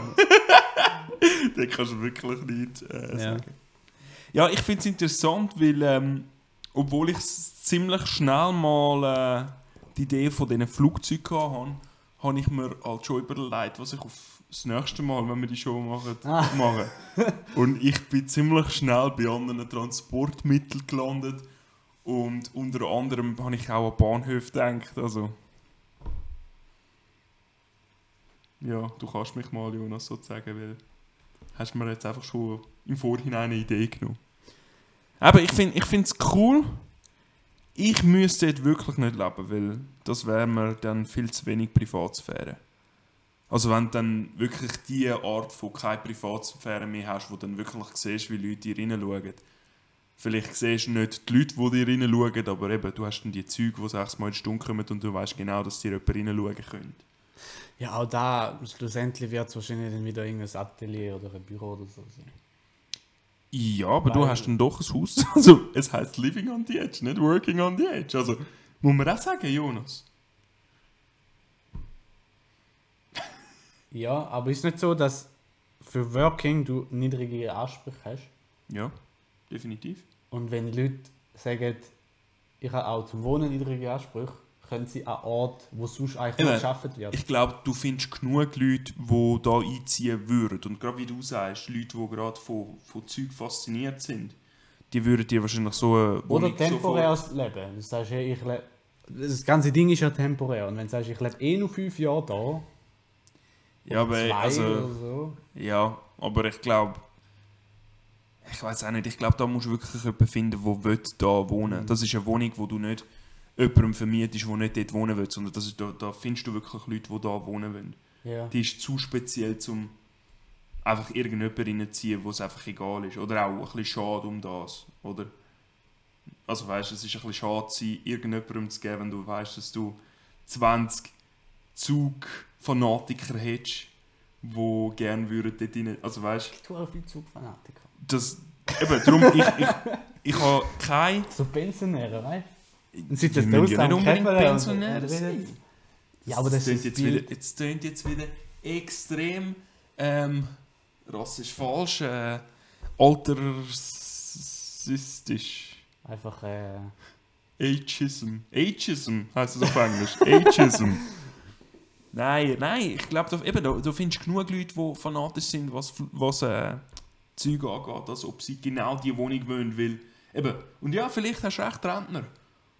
Den kannst du wirklich nicht äh, Ja. sagen. Ja, ich finde es interessant, weil, ähm, obwohl ich ziemlich schnell mal äh, die Idee von diesen Flugzeugen hatte, habe ich mir halt schon überlegt, was ich auf das nächste Mal, wenn wir die Show machen, Ah. mache. Und ich bin ziemlich schnell bei anderen Transportmitteln gelandet. Und unter anderem habe ich auch an Bahnhöfe gedacht. Also, ja, du kannst mich mal, Jonas, sozusagen, weil hast mir jetzt einfach schon im Vorhinein eine Idee genommen. Aber ich finde es cool. Ich müsste dort wirklich nicht leben, weil das wäre mir dann viel zu wenig Privatsphäre. Also wenn du dann wirklich die Art von keine Privatsphäre mehr hast, wo du dann wirklich siehst, wie Leute dir reinschauen. Vielleicht siehst du nicht die Leute, die dir reinschauen, aber eben, du hast dann die Züge, die sechsmal in die Stunde kommen und du weißt genau, dass dir jemand reinschauen könnte. Ja, auch da, schlussendlich wird es wahrscheinlich dann wieder irgendein Atelier oder ein Büro oder so sein. Ja, aber du Weil- hast dann doch ein Haus. Also, es heißt Living on the Edge, nicht Working on the Edge. Also, muss man auch sagen, Jonas. Ja, aber ist nicht so, dass für Working du niedrigere Ansprüche hast. Ja, definitiv. Und wenn Leute sagen, ich habe auch zum Wohnen niedrige Ansprüche, können sie an Ort, wo sonst eigentlich Eben. nicht geschafft wird. Ich glaube, du findest genug Leute, die da einziehen würden. Und gerade wie du sagst, Leute, die gerade von, von Zeug fasziniert sind, die würden dir wahrscheinlich so eine Oder Wohnung temporäres Leben. Du sagst, hey, ich lebe. Das ganze Ding ist ja temporär. Und wenn du sagst, ich lebe eh noch fünf Jahre da, sofort- Ja, aber zwei also, oder so. ja, aber ich glaube, ich weiß auch nicht, ich glaube, da musst du wirklich jemanden finden, der will da wohnen Mhm. Das ist eine Wohnung, wo du nicht jemandem vermietest, der nicht dort wohnen will, sondern das ist, da, da findest du wirklich Leute, die da wohnen wollen. Ja. Die ist zu speziell, um einfach irgendjemanden reinzuziehen, wo es einfach egal ist. Oder auch ein bisschen schade um das. Oder? Also weißt du, es ist ein bisschen schade, irgendjemandem zu geben, wenn du weißt, dass du 20 Zugfanatiker hättest, die gerne würden dort rein... Also weißt Ich tue auch viel Zugfanatiker. du, das... Eben, darum, ich, ich, ich habe keine... So Pensionäre, weißt du? Die müssen ja nicht unbedingt Pensionäre sein. Ja, aber das, tönt ist jetzt wieder, jetzt tönt jetzt wieder extrem ähm, rassisch falsch, äh, altersistisch. einfach. Äh, Ageism. Ageism heisst das auf Englisch. Ageism. nein, nein, ich glaube, da, eben, da, da findest du genug Leute, die fanatisch sind, was, was äh, Zeug angeht, als ob sie genau die Wohnung wollen. Weil, eben, und ja, vielleicht hast du recht Rentner,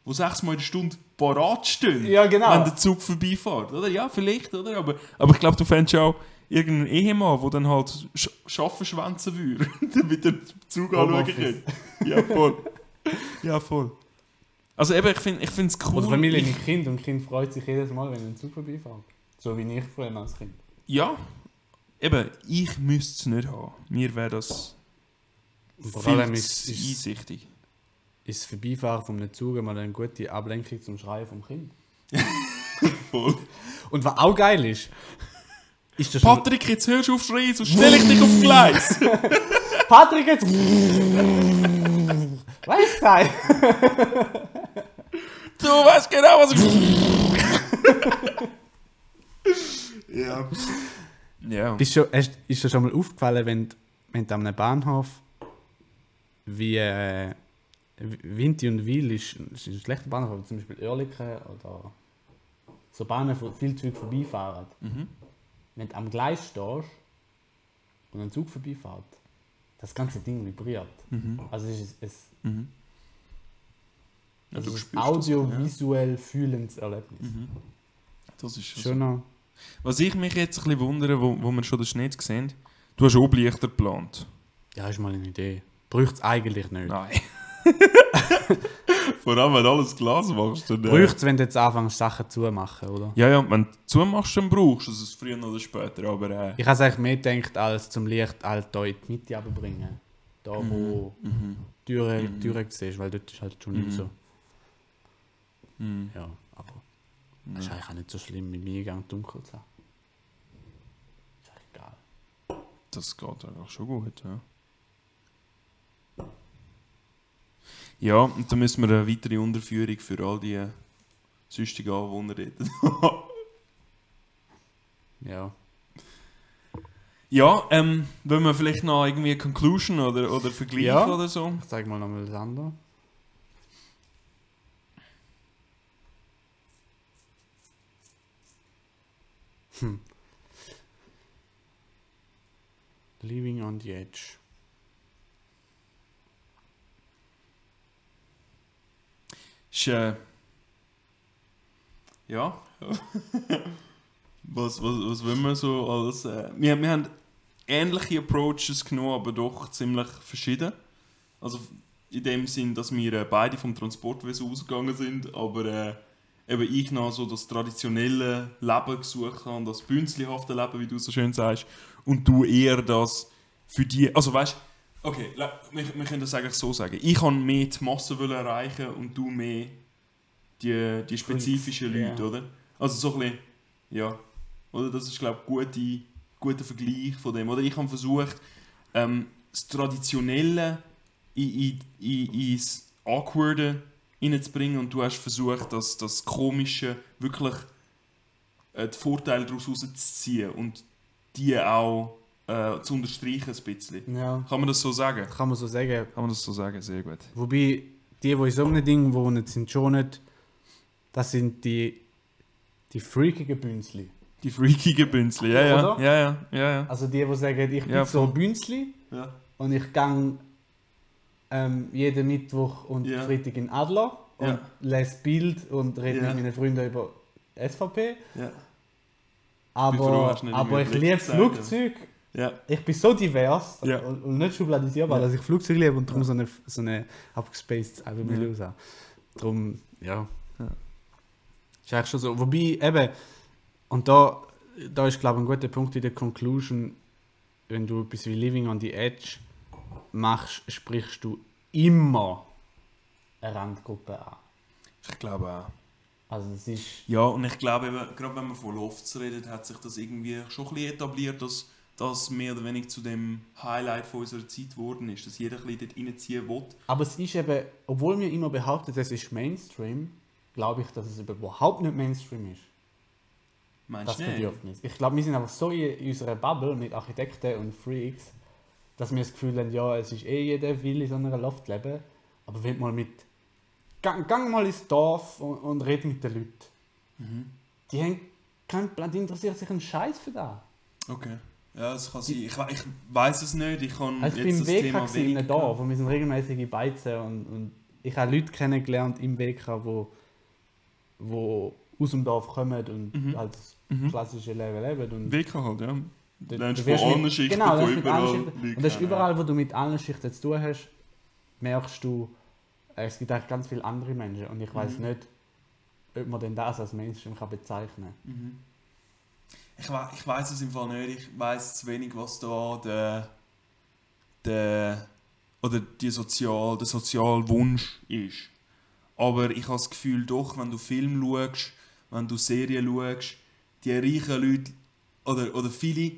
die sechsmal in der Stunde parat stehen, Ja, genau. wenn der Zug vorbeifährt. Oder? Ja, vielleicht, oder? Aber, aber ich glaube, du fändest auch irgendeinen Ehemann, der dann halt sch Schaffen schwänzen würde, damit der Zug anschauen kann. Ja, voll. Ja, voll. Also eben, ich finde es cool. Oder Familie ich, mit Kind und Kind freut sich jedes Mal, wenn ein Zug vorbeifährt. So wie ich früher als Kind. Ja, eben, ich müsste es nicht haben. Mir wäre das vor viel allem ist, ist, einsichtig. ist das Vorbeifahren von einem Zug mal eine gute Ablenkung zum Schreien vom Kind. Voll. Und was auch geil ist, ist das. Patrick, jetzt hörst du auf schreien, sonst stelle ich dich auf Gleis. Patrick jetzt... weißt du? du weißt genau, was ich... ja. Ja. Bist schon, hast, ist dir schon mal aufgefallen, wenn, du- wenn du an einem Bahnhof wie äh, Vinti und Wil ist, ist ein schlechter Bahnhof, aber zum Beispiel Oerlikon oder so Bahnen, wo viele Züge vorbeifahren. Mhm. Wenn du am Gleis stehst und ein Zug vorbeifährt, das ganze Ding vibriert. Mhm. Also es ist, es, Mhm. Ja, es du ist spürst ein das, ja. audiovisuell fühlendes Erlebnis. Mhm. Das ist schon Schon. Was ich mich jetzt ein bisschen wundere, wo, wo wir schon den Schnee sehen, du hast Oblichter geplant. Ja, ist mal eine Idee. Braucht es eigentlich nicht. Nein. Vor allem, wenn du alles Glas machst. Dann, äh, es, wenn du jetzt anfängst, Sachen zu machen, oder? Ja, ja, wenn du zumachst, dann brauchst du es früher oder später. Aber äh, Ich habe es eigentlich mehr gedacht, als zum Licht halt hier in die Mitte runterbringen. Da, wo mhm. die Türe, Mhm. Türe siehst, weil dort ist halt schon nicht Mhm. so. Mhm. Ja, das ist eigentlich auch nicht so schlimm, mit mir Eingang dunkel zu haben. Ist eigentlich egal. Das geht eigentlich schon gut, ja. Ja, und dann müssen wir eine weitere Unterführung für all die sonstigen Anwohner reden. Ja. ja, ähm, wollen wir vielleicht noch irgendwie eine Conclusion oder, oder Vergleich Ja. oder so? Ich zeige mal nochmal das andere. Hm. Living on the edge. Ist, äh, ja. was, was, was wollen wir so als. Äh, wir, wir haben ähnliche Approaches genommen, aber doch ziemlich verschieden. Also in dem Sinn, dass wir äh, beide vom Transportwesen ausgegangen sind, aber äh, eben ich noch so das traditionelle Leben gesucht habe, das bünzlihafte Leben, wie du so schön sagst, und du eher das für die. Also weißt Okay, wir, wir können das eigentlich so sagen. Ich kann mehr die Masse wollen erreichen und du mehr die, die spezifischen. Leute, oder? Also so ein bisschen, ja. Oder das ist, glaube ich, gute, guter Vergleich von dem. Oder ich habe versucht, ähm, das Traditionelle in, in, in, ins Awkwarde reinzubringen und du hast versucht, das, das Komische wirklich äh, die Vorteile daraus rauszuziehen und die auch äh, zu unterstreichen ein bisschen. Ja, Kann man das so sagen? kann man so sagen. Kann man das so sagen? Sehr gut. Wobei, die, die in so einem Ding wohnen, sind schon nicht. Das sind die, die freakigen Bünzli. Die freakigen Bünzli, ja, ja. Ja, ja, ja, ja. Also die, die sagen, ich bin Ja, so voll. Bünzli und ich gang ähm, jeden Mittwoch und Ja. Freitag in Adler und Ja. lese Bild und rede Ja. mit meinen Freunden über SVP. Ja. Aber, aber ich liebe gesagt, Flugzeug. Ja. Ich bin so divers Ja. und, und nicht schubladisierbar, dass ich Flugzeug liebe und darum so eine, so eine abgespaced Album Ja. raus. Darum, ja. Ja. Ist eigentlich schon so. Wobei, eben, und da, da ist, glaube ich, ein guter Punkt in der Conclusion, wenn du etwas wie Living on the Edge machst, sprichst du immer eine Randgruppe an. Ich glaube auch. Also es ist... Ja, und ich glaube, eben, gerade wenn man von Lofts redet, hat sich das irgendwie schon ein bisschen etabliert, dass das mehr oder weniger zu dem Highlight von unserer Zeit geworden ist, dass jeder ein bisschen dort reinziehen will. Aber es ist eben, obwohl wir immer behaupten, es ist Mainstream, glaube ich, dass es überhaupt nicht Mainstream ist. Meinst Das nicht? Bedürfnis. Ich glaube, wir sind einfach so in unserer Bubble mit Architekten und Freaks, dass wir das Gefühl haben, ja, es ist eh jeder will in so einer Loft leben. Aber wenn mal mit. Gang, gang mal ins Dorf und, und red mit den Leuten. Mhm. Die haben keinen Plan, die interessiert sich einen Scheiß für das. Okay. Ja, das kann sein. Ich, ich weiß es nicht. Ich kann Also ich jetzt bin im das WK Thema gewesen, in wenig einem Dorf und wir sind regelmäßig Beizen und, und ich habe Leute kennengelernt im WK, wo, wo aus dem Dorf kommen und Mhm. halt das Mhm. klassische Leben leben. Und WK halt, ja. Du- lernst du wirst von allen Schichten, genau, von überall Und das ist überall, wo du mit allen Schichten zu tun hast, merkst du, äh, es gibt eigentlich ganz viele andere Menschen. Und ich weiß Mhm. nicht, ob man denn das als Mainstream kann bezeichnen Mhm. Ich, we ich weiß es im Fall nicht. Ich weiß zu wenig, was da der, der oder die Sozial, der Sozialwunsch ist. Aber ich habe das Gefühl, doch, wenn du Film schaust, wenn du Serien schaust, die reichen Leute oder, oder viele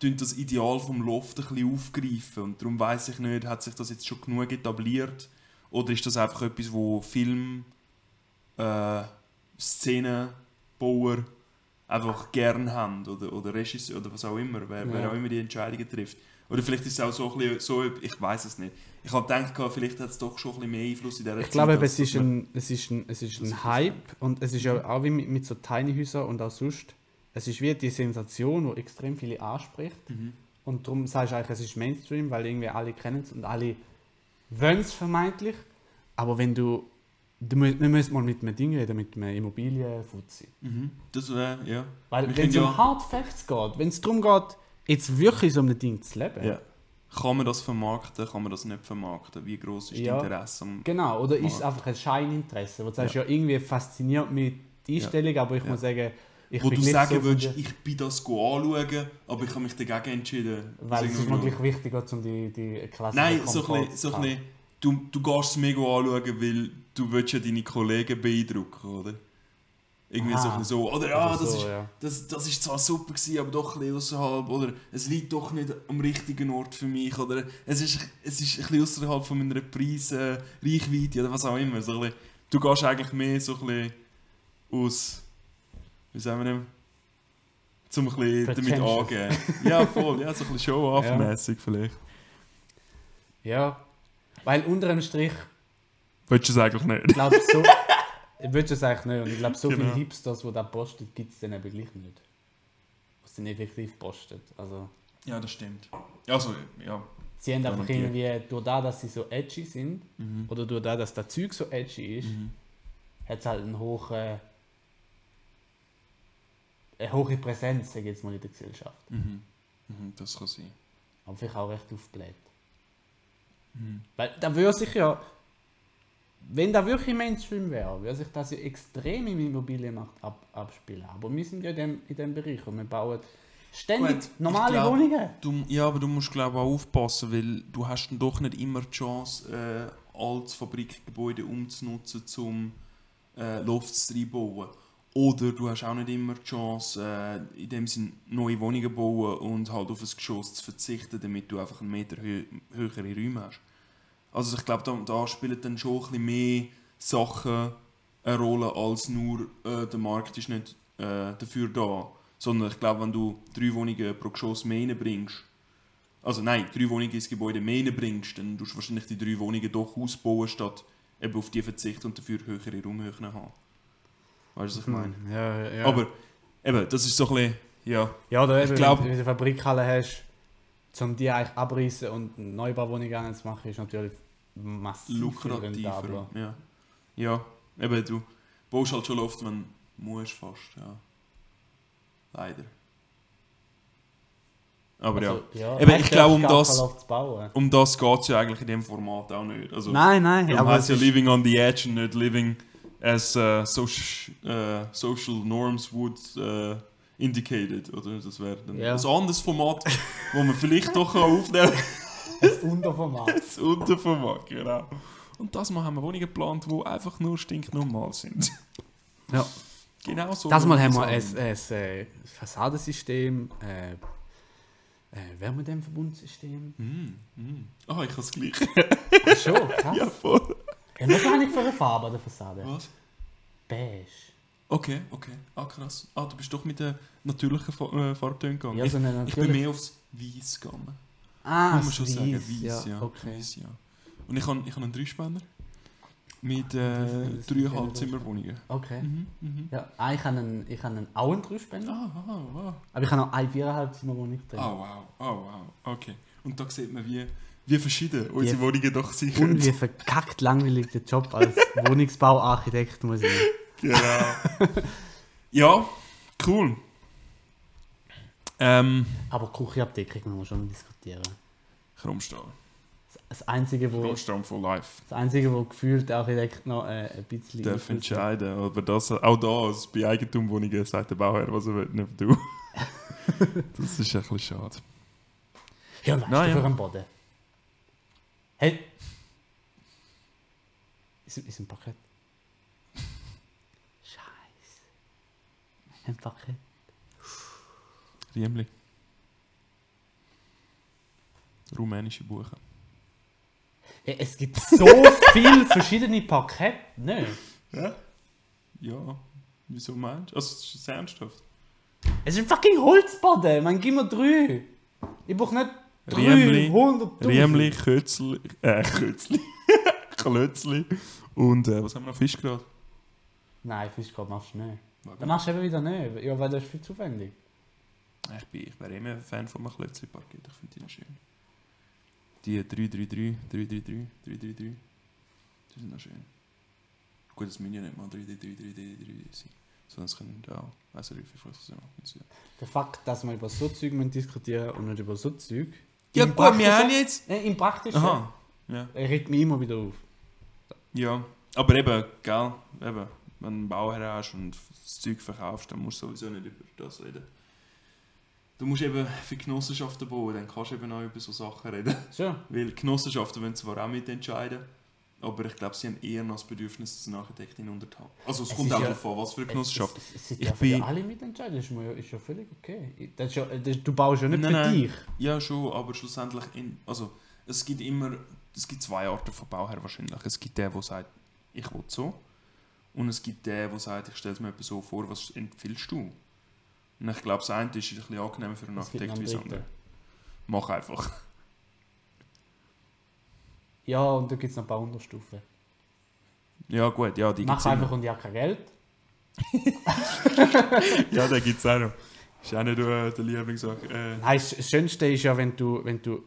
das Ideal vom Loft ein bisschen aufgreifen. Und darum weiß ich nicht, hat sich das jetzt schon genug etabliert oder ist das einfach etwas, wo Film, äh, Szenenbauer einfach gern haben oder, oder Regisseur oder was auch immer, wer, wer Ja. auch immer die Entscheidungen trifft. Oder vielleicht ist es auch so, ein bisschen, so ich weiß es nicht. Ich habe gedacht, vielleicht hat es doch schon ein bisschen mehr Einfluss in dieser Ich glaube, als es ist ein, es ist ein, es ist ein Hype und es ist ja auch wie mit, mit so Tiny Häusern und auch sonst. Es ist wie die Sensation, die extrem viele anspricht. Mhm. Und darum sagst du eigentlich, es ist Mainstream, weil irgendwie alle kennen es und alle wollen es vermeintlich. Aber wenn du, du wir müssen mal mit einem Ding reden, mit einem Immobilienfuzzi. Mhm. Das wäre, ja. Weil wenn es um ja- Hard Facts geht, wenn es darum geht, jetzt wirklich so einem Ding zu leben. ja. Kann man das vermarkten, kann man das nicht vermarkten? Wie groß ist Ja. das Interesse am... Genau, oder ist es einfach ein Scheininteresse, wo du sagst, ja, irgendwie fasziniert mich die Einstellung, aber ich Ja. muss sagen, ich wo du sagen so würdest, ich bin das anschauen, aber ich habe mich dagegen entschieden. Weil es ist gleich wichtiger, um die, die Klasse Nein, so ein bisschen, so ein bisschen, du, du gehst es mega anschauen, weil du willst ja deine Kollegen beeindrucken, oder? Irgendwie bisschen so. Oder ja, Oder das, so, ist, ja. das, das ist zwar super gewesen, aber doch ein bisschen außerhalb. Oder es liegt doch nicht am richtigen Ort für mich. Oder es ist, es ist ein bisschen außerhalb von meiner Preis, äh, Reichweite oder was auch immer. So bisschen, du gehst eigentlich mehr so ein bisschen aus, wie sagen wir dem, zum ein bisschen damit angehen. Ja, voll, ja, so ein bisschen show-off-mässig vielleicht. Ja, weil unter dem Strich, Willst du es eigentlich nicht? ich glaube so, ich würde es eigentlich nicht, und ich glaube so Genau. viele Hipsters, die das postet, gibt es dann eben gleich nicht. Was dann effektiv postet. Also, Ja, das stimmt. Also, ja. sie haben einfach irgendwie, durch das, dass sie so edgy sind, Mhm. oder durch das, dass das Zeug so edgy ist, Mhm. hat es halt einen hohen, eine hohe Präsenz, sage ich jetzt mal, in der Gesellschaft. Mhm. Mhm. Das kann sein. Aber vielleicht auch recht aufgebläht. Mhm. Weil da würde sich ja, wenn da wirklich Mainstream wäre, würde sich das ja extrem im Immobilienmarkt ab, abspielen. Aber wir sind ja in dem, in dem Bereich und wir bauen ständig Gut, normale glaub- Wohnungen. Du, ja, aber du musst glaube auch aufpassen, weil du hast dann doch nicht immer die Chance, äh, altes Fabrikgebäude umzunutzen, um äh, Lofts reinbauen. Oder du hast auch nicht immer die Chance, äh, in dem Sinne neue Wohnungen bauen und halt auf ein Geschoss zu verzichten, damit du einfach einen Meter hö höhere Räume hast. Also ich glaube, da, da spielen dann schon ein bisschen mehr Sachen eine Rolle, als nur äh, der Markt ist nicht äh, dafür da. Sondern ich glaube, wenn du drei Wohnungen pro Geschoss mehr reinbringst, also nein, drei Wohnungen ins Gebäude mehr reinbringst, dann tust du wahrscheinlich die drei Wohnungen doch ausbauen, statt eben auf die verzichten und dafür höhere Raumhöhen haben. Weißt du, was ich meine? Ja, ja. Aber eben, das ist so ein bisschen, ja. ja, eben, ich glaub- wenn du eine Fabrikhalle hast, um die eigentlich abreißen und eine Neubauwohnung zu machen, ist natürlich massiv lukrativer. rentabler. Ja. ja, eben du baust halt schon oft, wenn du musst fast, ja. Leider. Aber ja, Also, ja. Eben, Nein, ich glaube, um das- halt zu bauen. um das geht es ja eigentlich in dem Format auch nicht. Also, Nein, nein, aber heißt ja living on the edge und nicht living as uh, social, uh, social norms would uh, indicated. Oder? Das wäre dann Ja. ein anderes Format, wo man vielleicht doch aufnehmen kann. ein Unterformat. Das Unterformat, genau. Und das Mal haben wir Wohnungen geplant, die einfach nur stinknormal sind. Ja. Genau so. Das Mal haben wir ein, ein, äh, Fassadensystem, äh, äh, Wärmedämmverbundsystem. Mm, mm. Ah, ich habe es gleich. Ach schon, krass. ja, voll. Ja, was habe ich für eine Farbe an der Fassade? Was? Beige. Okay, okay. Ah, krass. Ah, du bist doch mit den natürlichen Fa äh, Farbtönen gegangen. Ja, so eine ich, ich bin mehr aufs Weiß gegangen. Ah, Kann man schon das sagen, Weiss, weiß, ja. Okay. Weiss, ja. Und ich habe ich hab einen Dreispänner mit äh, Das ist dreieinhalb Zimmerwohnungen. okay. Mhm, mhm. Ja, ah, ich habe einen, ich habe einen, auch einen Dreispender, Ah, wow, wow. aber ich habe noch eine viereinhalb Zimmerwohnung drin. Oh, wow, oh, wow. Okay. Und da sieht man, wie, wie verschieden unsere Wie- Wohnungen doch sein Und wie verkackt langweilig der Job als Wohnungsbauarchitekt muss ich. Genau. ja, cool. Ähm, Aber Küchenabdeckung müssen wir schon diskutieren. Chromstahl. Das Einzige, wo, for life. das Einzige, wo gefühlt der Architekt noch äh, ein bisschen... Darf entscheiden. Aber das, auch da, also bei Eigentumwohnungen, sagt der Bauherr, was er will, nicht du. das ist ein bisschen schade. Ja, und was Nein, ja. für ein Boden? Hey! Ist, ist ein Parkett? Scheiße. Ein Parkett? Riemli. Rumänische Buchen. Hey, es gibt so viele verschiedene Parkette, ne? Ja? Ja. Wieso meinst du? Also, es ist ernsthaft. Es ist ein fucking Holzboden, man gib mir drei. Ich brauch nicht Riemli, 300'000. Riemli, Kötzli, äh, Kötzli, Klötzli und äh, was haben wir noch? Fischgrad? Nein, Fischkorb machst du nicht. Dann machst du eben wieder nicht, ja, weil das ist viel zu aufwendig. Ich, bin, ich wäre immer ein Fan von einem Klötzli-Parkett, ich finde die noch schön. Die 333, 333, 333, die sind noch schön. Gut, das müssen ja nicht mal 333, 333 sein, sondern es können auch, also wie viel Fuß sind. Der Fakt, dass wir über so Zeug diskutieren und nicht über so Zeug. Ja im gut, wir haben jetzt... Im Praktischen Aha, ja. er regt mich immer wieder auf. Ja, aber eben, gell, eben, wenn du einen Bauherr hast und das Zeug verkaufst, dann musst du sowieso nicht über das reden. Du musst eben für Genossenschaften bauen, dann kannst du eben auch über so Sachen reden. So. Weil Genossenschaften wollen zwar auch mitentscheiden, aber ich glaube, sie haben eher noch das Bedürfnis, dass eine Architektin unter die Hand. Also es, Es kommt auch ja- darauf an, was für eine Genossenschaft. Es, es, es, Ich bin- ja alle mitentscheiden, das ist, ja- ist ja völlig okay. Das ja, das, du baust ja nicht Nein, für nein. dich. Ja, schon, aber schlussendlich, in, also es gibt immer, es gibt zwei Arten von Bauherr wahrscheinlich. Es gibt den, der sagt, ich will so. Und es gibt den, der sagt, ich stelle es mir etwas so vor, was empfiehlst du? Und ich glaube, das eine ist ein bisschen angenehmer für einen Architekt wie das andere. Mach einfach. Ja, und da gibt es noch ein paar Unterstufen. Ja gut, ja, die Mach gibt's einfach immer. und ja kein Geld. Ja, den gibt es auch noch. Ist auch nicht äh, der Lieblingssache. Äh, Nein, das Schönste ist ja, wenn du, wenn du,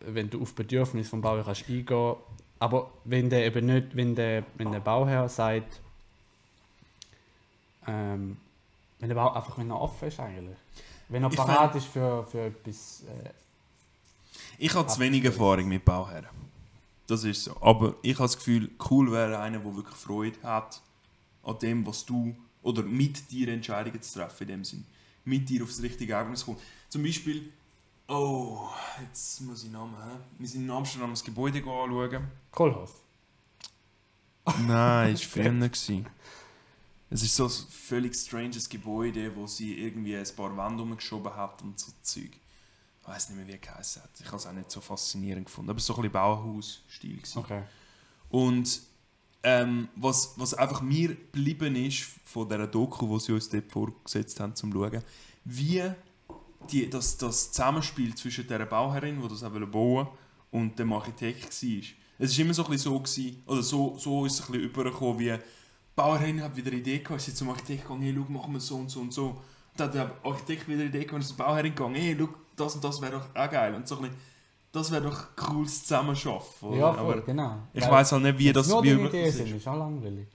wenn du auf Bedürfnisse vom Bauherr kannst eingehen aber wenn der eben nicht, wenn der, wenn der Bauherr sagt, ähm, wenn der Bau einfach wenn er offen ist eigentlich. Wenn er Ich parat ist für, für etwas. Äh, Ich habe zu wenig Erfahrung mit Bauherren. Das ist so. Aber ich habe das Gefühl, cool wäre einer, der wirklich Freude hat an dem, was du oder mit dir Entscheidungen zu treffen in dem Sinn. Mit dir aufs richtige Ergebnis kommen. Zum Beispiel, oh, jetzt muss ich Namen haben. Wir sind in Amsterdam das Gebäude anschauen. Kohlhaas. Nein, es war früher. Es ist so ein völlig stranges Gebäude, wo sie irgendwie ein paar Wände umgeschoben hat und so Zeug. Ich weiß nicht mehr, wie es geheißen hat. Ich habe es auch nicht so faszinierend gefunden. Aber es war so ein bisschen Bauhaus-Stil. Okay. Und ähm, was, was einfach mir geblieben ist von dieser Doku, die sie uns dort vorgesetzt haben, zum Schauen, wie die, das, das Zusammenspiel zwischen der Bauherrin, die das auch bauen und dem Architekt war. Es war immer so ein bisschen so, gewesen, oder so, so ist es ein bisschen übergekommen, wie die Bauherrin hat wieder eine Idee gehabt, ist sie zum Architekt gegangen, hey, schau, machen wir so und so und so. Und dann hat der Architekt wieder eine Idee gehabt, und ist zur Bauherrin gegangen, hey, schau, das und das wäre doch auch geil. Und so ein bisschen, das wäre doch cooles Zusammenschaffen. Oder? Ja, voll, Aber genau. ich weiß halt nicht, wie das nur wie das sind, ist. ist auch langweilig.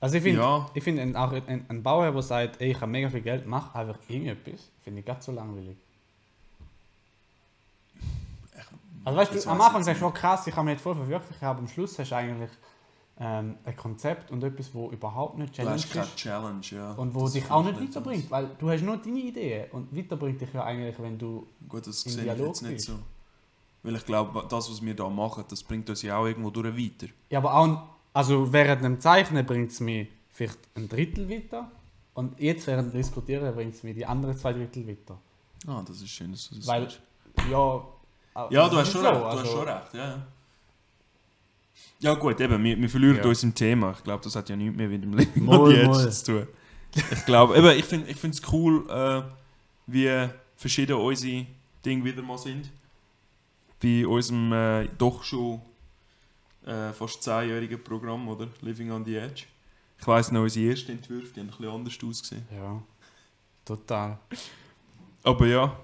Also ich finde, Ja. ich finde ein, auch ein, ein Bauherr, der sagt, ey, ich habe mega viel Geld, mach einfach irgendetwas, finde ich ganz so langweilig. Also weißt du, am Anfang sagst du, nicht. oh krass, ich kann mich jetzt voll verwirklichen, aber am Schluss hast du eigentlich ähm, ein Konzept und etwas, wo überhaupt nicht Du Challenge hast keine ist Challenge, ja. und wo Das dich auch ich nicht weiterbringt, weil du hast nur deine Ideen und weiterbringt dich ja eigentlich, wenn du... Gut, das im sehe ich jetzt nicht bist. so. Weil ich glaube, das, was wir da machen, das bringt uns ja auch irgendwo durch weiter. Ja, aber auch, also während dem Zeichnen bringt es mich vielleicht ein Drittel weiter und jetzt während dem Diskutieren bringt es mir die anderen zwei Drittel weiter. Ah, das ist schön, dass du das Weil- sagst. Ja, Ja, das du hast schon recht, du also- hast schon recht, ja. Ja. Gut, eben, wir, wir verlieren Ja. uns im Thema. Ich glaube, das hat ja nichts mehr mit dem Living Mal, on the Edge mal. zu tun. Ich glaube, eben, ich finde es cool, äh, wie verschieden unsere Dinge wieder mal sind. Bei unserem äh, doch schon äh, fast zehnjährigen Programm, oder? Living on the Edge. Ich weiss noch, unsere ersten Entwürfe, die haben ein bisschen anders ausgesehen. Ja, total. Aber ja.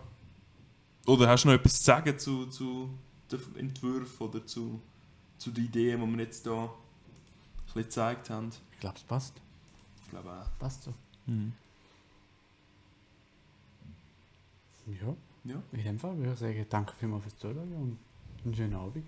Oder hast du noch etwas zu sagen zu, zu den Entwürfen oder zu, zu den Ideen, die wir jetzt hier ein bisschen gezeigt haben? Ich glaube, es passt. Ich glaube auch. Passt so. Mhm. Ja, Ja. in dem Fall würde ich sagen, danke vielmals fürs Zuhören und einen schönen Abend.